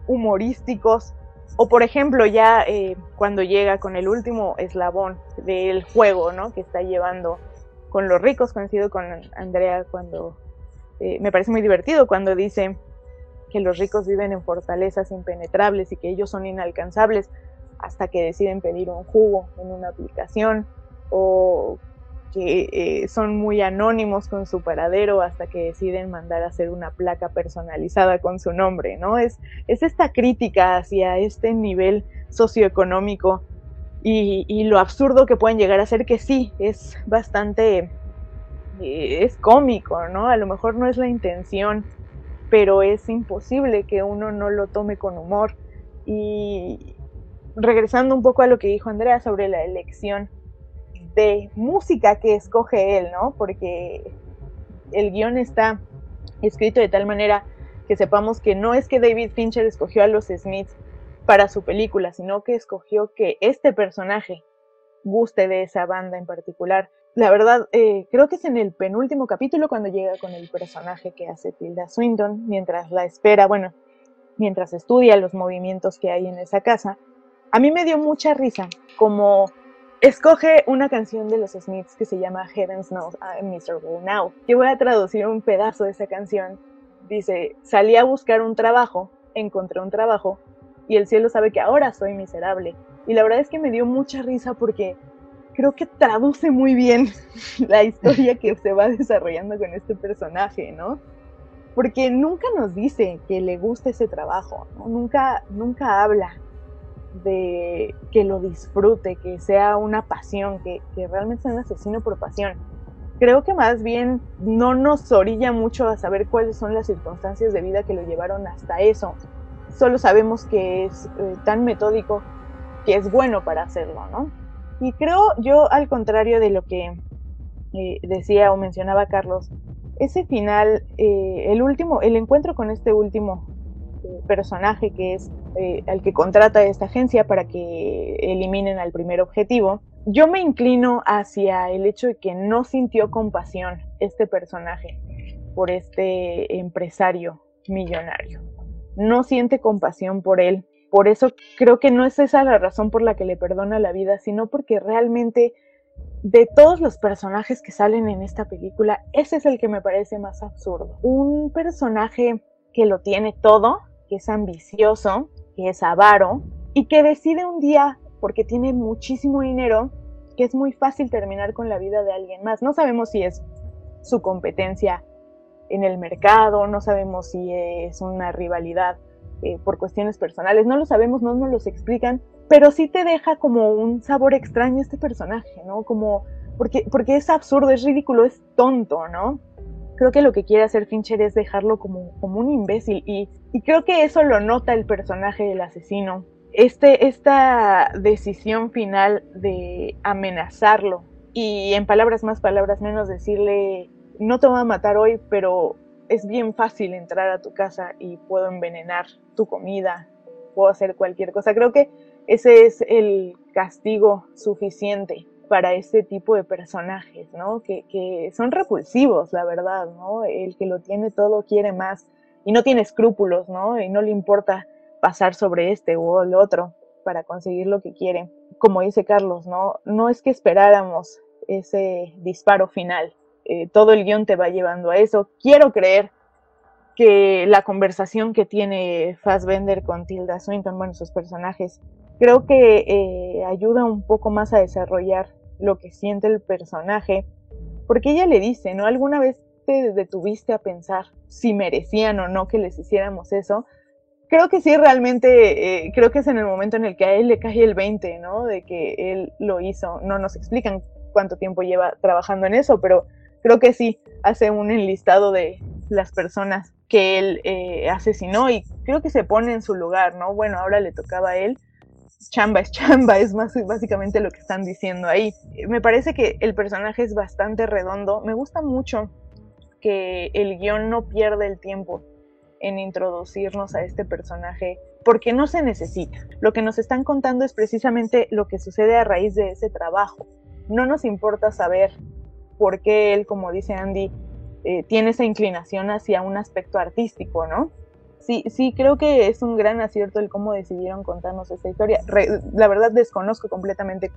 humorísticos. O por ejemplo, ya eh, cuando llega con el último eslabón del juego, ¿no? Que está llevando con los ricos, conocido con Andrea cuando... Eh, me parece muy divertido cuando dice que los ricos viven en fortalezas impenetrables y que ellos son inalcanzables hasta que deciden pedir un jugo en una aplicación o que eh, son muy anónimos con su paradero hasta que deciden mandar a hacer una placa personalizada con su nombre, ¿no? Es, es esta crítica hacia este nivel socioeconómico y, lo absurdo que pueden llegar a ser que sí, es bastante, eh, es cómico, ¿no? A lo mejor no es la intención, pero es imposible que uno no lo tome con humor. Y regresando un poco a lo que dijo Andrea sobre la elección, de música que escoge él, ¿no? Porque el guion está escrito de tal manera que sepamos que no es que David Fincher escogió a los Smiths para su película, sino que escogió que este personaje guste de esa banda en particular. La verdad, eh, creo que es en el penúltimo capítulo cuando llega con el personaje que hace Tilda Swinton, mientras la espera, bueno, mientras estudia los movimientos que hay en esa casa. A mí me dio mucha risa como escoge una canción de los Smiths que se llama Heaven Knows I'm Miserable Now. Yo voy a traducir un pedazo de esa canción. Dice, salí a buscar un trabajo, encontré un trabajo y el cielo sabe que ahora soy miserable. Y la verdad es que me dio mucha risa porque creo que traduce muy bien la historia que se va desarrollando con este personaje, ¿no? Porque nunca nos dice que le gusta ese trabajo, nunca, nunca habla de que lo disfrute, que sea una pasión, que, realmente sea un asesino por pasión. Creo que más bien no nos orilla mucho a saber cuáles son las circunstancias de vida que lo llevaron hasta eso. Solo sabemos que es eh, tan metódico que es bueno para hacerlo, ¿no? Y creo yo, al contrario de lo que eh, decía o mencionaba Carlos, ese final, eh, el último, el encuentro con este último personaje que es al que contrata esta agencia para que eliminen al primer objetivo, yo me inclino hacia el hecho de que no sintió compasión este personaje por este empresario millonario. No siente compasión por él. Por eso creo que no es esa la razón por la que le perdona la vida, sino porque realmente de todos los personajes que salen en esta película, ese es el que me parece más absurdo. Un personaje que lo tiene todo, que es ambicioso, que es avaro y que decide un día, porque tiene muchísimo dinero, que es muy fácil terminar con la vida de alguien más. No sabemos si es su competencia en el mercado, no sabemos si es una rivalidad eh, por cuestiones personales, no lo sabemos, no nos los explican, pero sí te deja como un sabor extraño este personaje, ¿no? Como, porque, porque es absurdo, es ridículo, es tonto, ¿no? creo que lo que quiere hacer Fincher es dejarlo como, como un imbécil y, creo que eso lo nota el personaje del asesino. Este, esta decisión final de amenazarlo y en palabras más, palabras menos decirle, no te voy a matar hoy, pero es bien fácil entrar a tu casa y puedo envenenar tu comida, puedo hacer cualquier cosa. Creo que ese es el castigo suficiente para ese tipo de personajes, ¿no? Que, son repulsivos, la verdad, ¿no? El que lo tiene todo quiere más y no tiene escrúpulos, ¿no? Y no le importa pasar sobre este o el otro para conseguir lo que quiere. Como dice Carlos, ¿no? No es que esperáramos ese disparo final. Eh, todo el guion te va llevando a eso. Quiero creer que la conversación que tiene Fassbender con Tilda Swinton, bueno, sus personajes, creo que eh, ayuda un poco más a desarrollar lo que siente el personaje, porque ella le dice, ¿no? ¿Alguna vez te detuviste a pensar si merecían o no que les hiciéramos eso? Creo que sí, realmente, eh, creo que es en el momento en el que a él le cae el 20, ¿no? De que él lo hizo. No nos explican cuánto tiempo lleva trabajando en eso, pero creo que sí, hace un enlistado de las personas que él eh, asesinó y creo que se pone en su lugar, ¿no? Bueno, ahora le tocaba a él chamba es chamba, es más básicamente lo que están diciendo ahí. Me parece que el personaje es bastante redondo. Me gusta mucho que el guion no pierde el tiempo en introducirnos a este personaje porque no se necesita. Lo que nos están contando es precisamente lo que sucede a raíz de ese trabajo. No nos importa saber por qué él, como dice Andy, eh, tiene esa inclinación hacia un aspecto artístico, ¿no? Sí, sí, creo que es un gran acierto el cómo decidieron contarnos esta historia. la verdad desconozco completamente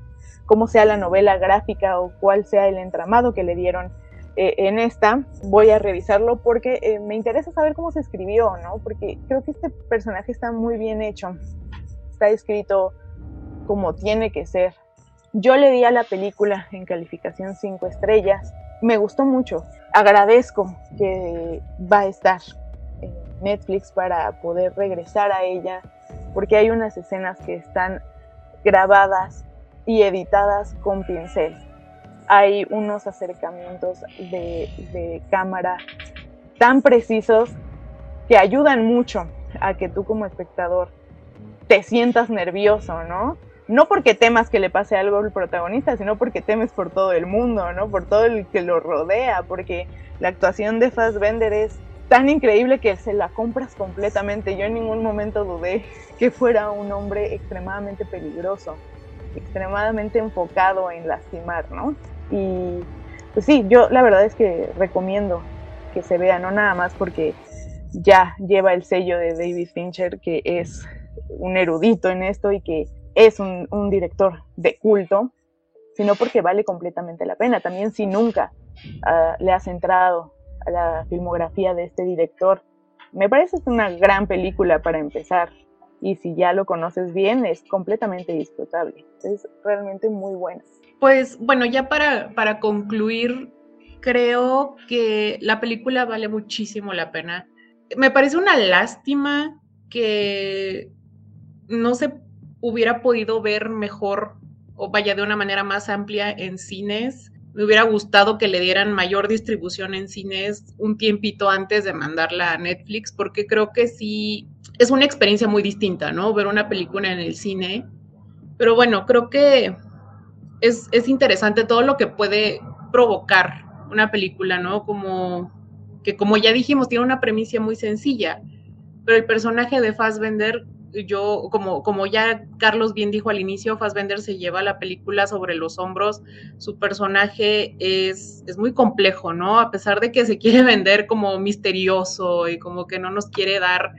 cómo sea la novela gráfica o cuál sea el entramado que le dieron eh, en esta. Voy a revisarlo porque eh, me interesa saber cómo se escribió, ¿no? Porque creo que este personaje está muy bien hecho. Está escrito como tiene que ser. Yo le di a la película en calificación 5 estrellas. Me gustó mucho. Agradezco que va a estar Netflix para poder regresar a ella, porque hay unas escenas que están grabadas y editadas con pincel. Hay unos acercamientos de, cámara tan precisos que ayudan mucho a que tú como espectador te sientas nervioso, ¿no? No porque temas que le pase algo al protagonista, sino porque temes por todo el mundo, ¿no? Por todo el que lo rodea, porque la actuación de Fassbender es tan increíble que se la compras completamente. Yo en ningún momento dudé que fuera un hombre extremadamente peligroso, extremadamente enfocado en lastimar, ¿no? Y pues sí, yo la verdad es que recomiendo que se vea, no nada más porque ya lleva el sello de David Fincher, que es un erudito en esto y que es un, director de culto, sino porque vale completamente la pena. También si nunca ah, le has entrado la filmografía de este director. Me parece una gran película para empezar y si ya lo conoces bien es completamente disfrutable. Es realmente muy buena. Pues bueno, ya para, para concluir, creo que la película vale muchísimo la pena. Me parece una lástima que no se hubiera podido ver mejor o vaya de una manera más amplia en cines me hubiera gustado que le dieran mayor distribución en cines un tiempito antes de mandarla a Netflix, porque creo que sí es una experiencia muy distinta, ¿no? Ver una película en el cine. Pero bueno, creo que es, es interesante todo lo que puede provocar una película, ¿no? Como que como ya dijimos, tiene una premisa muy sencilla, pero el personaje de Fassbender yo, como, como ya Carlos bien dijo al inicio, Fassbender se lleva la película sobre los hombros, su personaje es, es muy complejo, ¿no? A pesar de que se quiere vender como misterioso y como que no nos quiere dar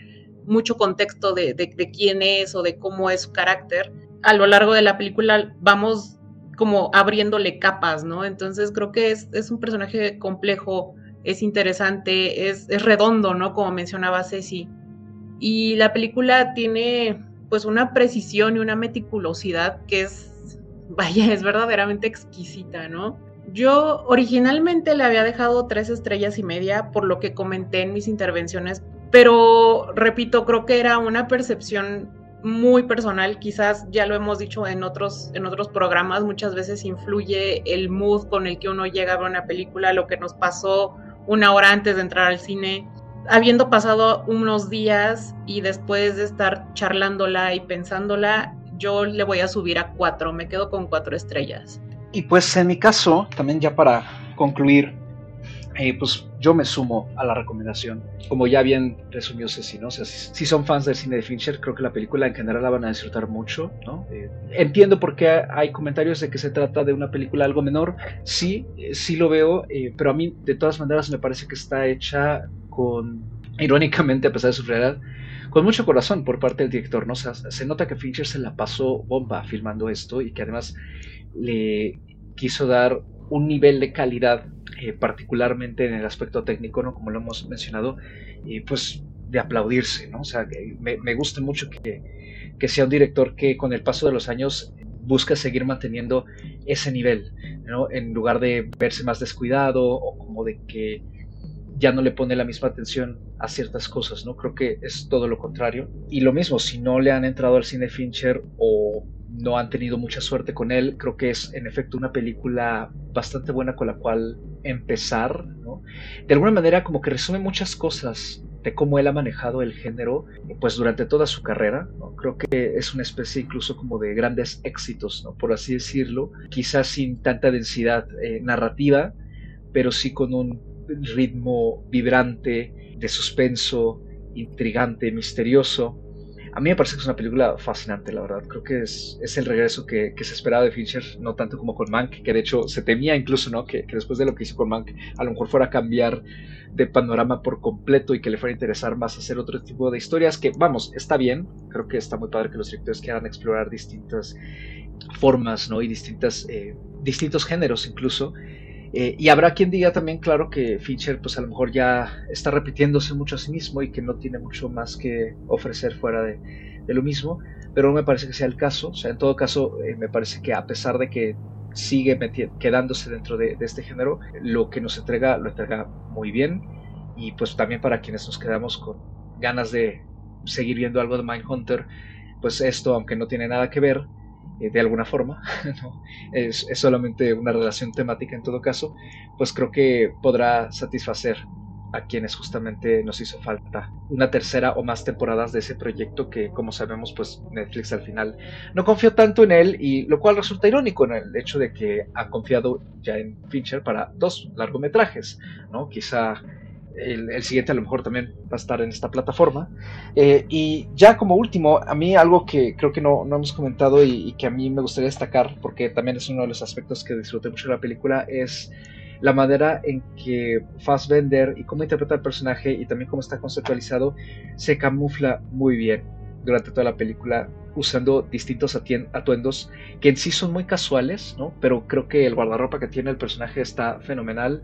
mucho contexto de, de, quién es o de cómo es su carácter, a lo largo de la película vamos como abriéndole capas, ¿no? Entonces creo que es, es un personaje complejo, es interesante, es, es redondo, ¿no? Como mencionaba Ceci y la película tiene pues una precisión y una meticulosidad que es, vaya, es verdaderamente exquisita, ¿no? Yo originalmente le había dejado tres estrellas y media por lo que comenté en mis intervenciones, pero repito, creo que era una percepción muy personal, quizás ya lo hemos dicho en otros, en otros programas, muchas veces influye el mood con el que uno llega a ver una película, lo que nos pasó una hora antes de entrar al cine, habiendo pasado unos días y después de estar charlándola y pensándola, yo le voy a subir a cuatro, me quedo con cuatro estrellas. Y pues en mi caso, también ya para concluir, eh, pues yo me sumo a la recomendación. Como ya bien resumió Ceci, ¿no? O sea, si, son fans del cine de Fincher, creo que la película en general la van a disfrutar mucho, ¿no? Eh, entiendo por qué hay comentarios de que se trata de una película algo menor. Sí, eh, sí lo veo, pero a mí de todas maneras me parece que está hecha con, irónicamente, a pesar de su realidad, con mucho corazón por parte del director, ¿no? Se nota que Fincher se la pasó bomba filmando esto y que además le quiso dar un nivel de calidad, eh, particularmente en el aspecto técnico, ¿no? Como lo hemos mencionado, y pues de aplaudirse, ¿no? O sea, me, me gusta mucho que, que, sea un director que con el paso de los años busca seguir manteniendo ese nivel, ¿no? En lugar de verse más descuidado o como de que ya no le pone la misma atención a ciertas cosas, ¿no? Creo que es todo lo contrario. Y lo mismo, si no le han entrado al cine Fincher o no han tenido mucha suerte con él, creo que es en efecto una película bastante buena con la cual empezar, ¿no? De alguna manera como que resume muchas cosas de cómo él ha manejado el género pues durante toda su carrera. Creo que es una especie incluso como de grandes éxitos, ¿no? por así decirlo, quizás sin tanta densidad eh, narrativa, pero sí con un ritmo vibrante, de suspenso, intrigante, misterioso. A mí me parece que es una película fascinante, la verdad. Creo que es, es el regreso que, que, se esperaba de Fincher, no tanto como con Mank, que de hecho se temía incluso, ¿no? Que, que, después de lo que hizo con Mank, a lo mejor fuera a cambiar de panorama por completo y que le fuera a interesar más hacer otro tipo de historias, que vamos, está bien. Creo que está muy padre que los directores quieran explorar distintas formas, ¿no? Y distintas, eh, distintos géneros incluso. Eh, y habrá quien diga también, claro, que Fincher pues a lo mejor ya está repitiéndose mucho a sí mismo y que no tiene mucho más que ofrecer fuera de, lo mismo, pero no me parece que sea el caso. O sea, en todo caso, eh, me parece que a pesar de que sigue quedándose dentro de, este género, lo que nos entrega lo entrega muy bien y pues también para quienes nos quedamos con ganas de seguir viendo algo de Mindhunter, pues esto, aunque no tiene nada que ver, eh, de alguna forma, es, solamente una relación temática en todo caso, pues creo que podrá satisfacer a quienes justamente nos hizo falta una tercera o más temporadas de ese proyecto que como sabemos pues Netflix al final no confió tanto en él y lo cual resulta irónico en el hecho de que ha confiado ya en Fincher para dos largometrajes, ¿no? Quizá el, siguiente a lo mejor también va a estar en esta plataforma. Eh, y ya como último, a mí algo que creo que no, no hemos comentado y, que a mí me gustaría destacar, porque también es uno de los aspectos que disfruté mucho de la película, es la manera en que Fassbender y cómo interpreta el personaje y también cómo está conceptualizado se camufla muy bien durante toda la película usando distintos atuendos que en sí son muy casuales, ¿no? pero creo que el guardarropa que tiene el personaje está fenomenal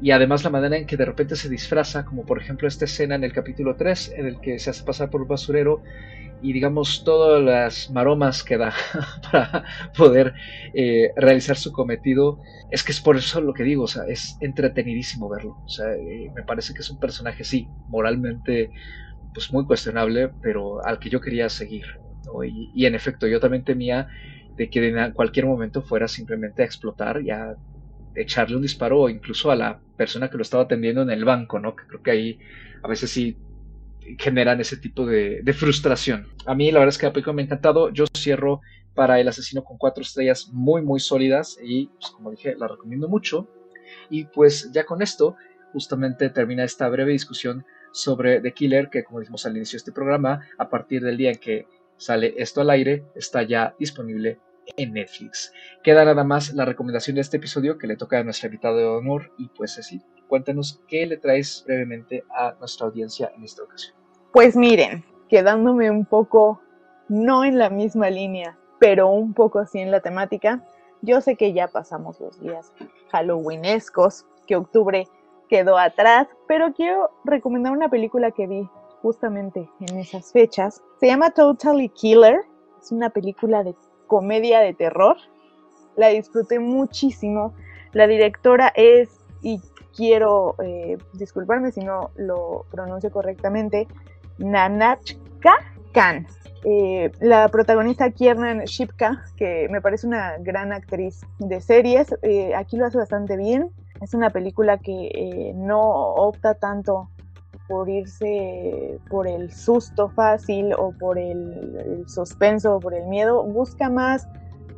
y además la manera en que de repente se disfraza, como por ejemplo esta escena en el capítulo 3, en el que se hace pasar por un basurero y digamos todas las maromas que da para poder eh, realizar su cometido, es que es por eso lo que digo, o sea, es entretenidísimo verlo, o sea, eh, me parece que es un personaje, sí, moralmente pues muy cuestionable, pero al que yo quería seguir, y, en efecto yo también temía de que en cualquier momento fuera simplemente a explotar y a echarle un disparo incluso a la persona que lo estaba atendiendo en el banco, ¿no? Que creo que ahí a veces sí generan ese tipo de, frustración. A mí la verdad es que la película me ha encantado. Yo cierro para El asesino con cuatro estrellas muy muy sólidas y pues como dije la recomiendo mucho. Y pues ya con esto justamente termina esta breve discusión sobre The Killer que como dijimos al inicio de este programa, a partir del día en que sale esto al aire, está ya disponible en Netflix. Queda nada más la recomendación de este episodio que le toca a nuestra invitada de honor y pues así, cuéntanos qué le traes brevemente a nuestra audiencia en esta ocasión. Pues miren, quedándome un poco, no en la misma línea, pero un poco así en la temática, yo sé que ya pasamos los días halloweenescos, que octubre quedó atrás, pero quiero recomendar una película que vi justamente en esas fechas. Se llama Totally Killer. Es una película de comedia de terror. La disfruté muchísimo. La directora es, y quiero eh, disculparme si no lo pronuncio correctamente, Nanachka Khan. Eh, la protagonista Kiernan Shipka, que me parece una gran actriz de series, eh, aquí lo hace bastante bien. Es una película que no opta tanto por irse por el susto fácil o por el, suspenso o por el miedo, busca más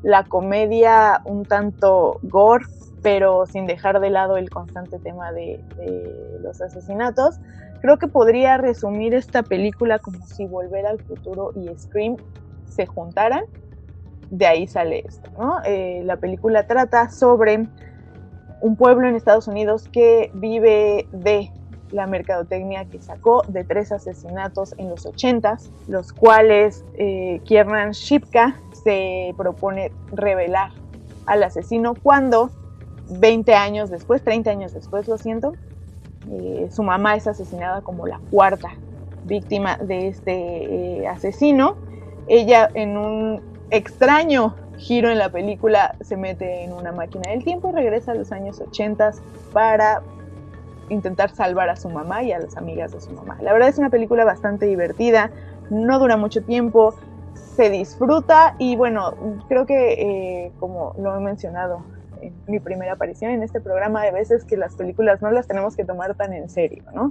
la comedia un tanto gore, pero sin dejar de lado el constante tema de, los asesinatos. Creo que podría resumir esta película como si Volver al Futuro y Scream se juntaran. De ahí sale esto, eh, la película trata sobre un pueblo en Estados Unidos que vive de la mercadotecnia que sacó de tres asesinatos en los 80, los cuales eh, Kiernan Shipka se propone revelar al asesino cuando 20 años después, 30 años después, lo siento, eh, su mamá es asesinada como la cuarta víctima de este eh, asesino. Ella en un extraño giro en la película se mete en una máquina del tiempo y regresa a los años 80 para intentar salvar a su mamá y a las amigas de su mamá. La verdad es una película bastante divertida, no dura mucho tiempo, se disfruta y bueno, creo que eh, como lo he mencionado en mi primera aparición en este programa, de veces que las películas no las tenemos que tomar tan en serio, ¿no?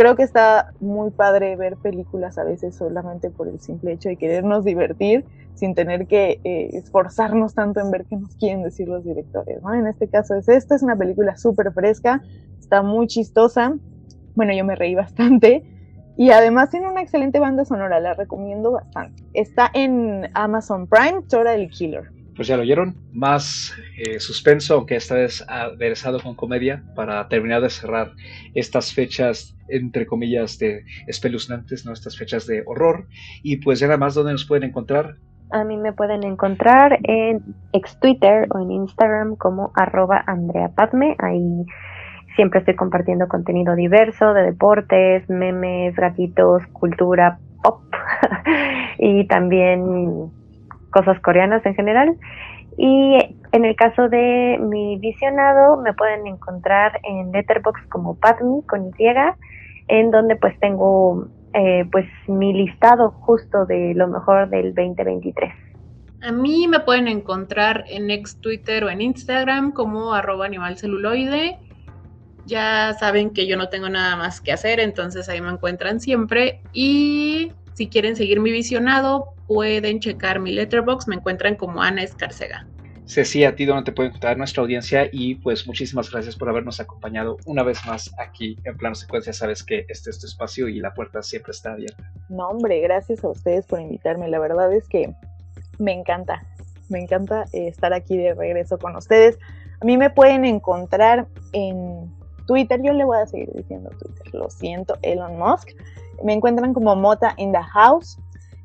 Creo que está muy padre ver películas a veces solamente por el simple hecho de querernos divertir sin tener que eh, esforzarnos tanto en ver qué nos quieren decir los directores. ¿no? En este caso es esta, es una película súper fresca, está muy chistosa, bueno, yo me reí bastante y además tiene una excelente banda sonora, la recomiendo bastante. Está en Amazon Prime, Tora el Killer. Pues ya lo oyeron, más eh, suspenso, aunque esta vez aderezado con comedia, para terminar de cerrar estas fechas, entre comillas, de espeluznantes, ¿no? Estas fechas de horror. Y pues ya nada más, ¿dónde nos pueden encontrar? A mí me pueden encontrar en ex Twitter o en Instagram como arroba Andrea Padme. Ahí siempre estoy compartiendo contenido diverso de deportes, memes, gatitos, cultura pop y también cosas coreanas en general. Y en el caso de mi visionado, me pueden encontrar en Letterboxd como Padme con en donde pues tengo eh, pues mi listado justo de lo mejor del 2023. A mí me pueden encontrar en ex Twitter o en Instagram como arroba animalceluloide. Ya saben que yo no tengo nada más que hacer, entonces ahí me encuentran siempre. Y si quieren seguir mi visionado, pueden checar mi letterbox, me encuentran como Ana Escarcega. Ceci, a ti donde te puede encontrar nuestra audiencia y pues muchísimas gracias por habernos acompañado una vez más aquí en Plano Secuencia. Sabes que este es tu espacio y la puerta siempre está abierta. No, hombre, gracias a ustedes por invitarme. La verdad es que me encanta, me encanta eh, estar aquí de regreso con ustedes. A mí me pueden encontrar en Twitter, yo le voy a seguir diciendo Twitter, lo siento, Elon Musk. Me encuentran como Mota in the House.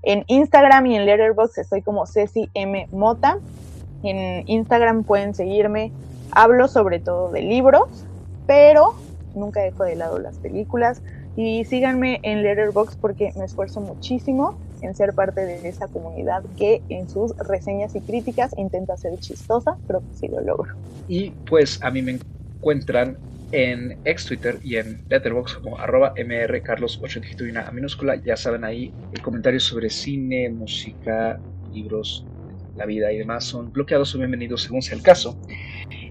En Instagram y en Letterboxd estoy como Ceci M. Mota. En Instagram pueden seguirme. Hablo sobre todo de libros, pero nunca dejo de lado las películas. Y síganme en Letterboxd porque me esfuerzo muchísimo en ser parte de esta comunidad que en sus reseñas y críticas intenta ser chistosa, pero que sí lo logro. Y pues a mí me encuentran en ex Twitter y en Letterboxd como arroba mrcarlos8 dígito y una minúscula. Ya saben ahí comentarios sobre cine, música, libros, la vida y demás son bloqueados o bienvenidos según sea el caso.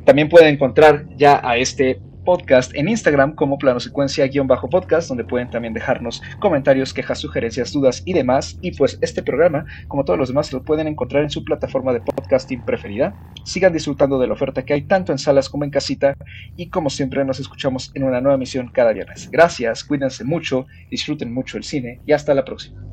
También pueden encontrar ya a este podcast en Instagram como plano secuencia-podcast, donde pueden también dejarnos comentarios, quejas, sugerencias, dudas y demás. Y pues este programa, como todos los demás, lo pueden encontrar en su plataforma de podcasting preferida. Sigan disfrutando de la oferta que hay tanto en salas como en casita. Y como siempre, nos escuchamos en una nueva emisión cada viernes. Gracias, cuídense mucho, disfruten mucho el cine y hasta la próxima.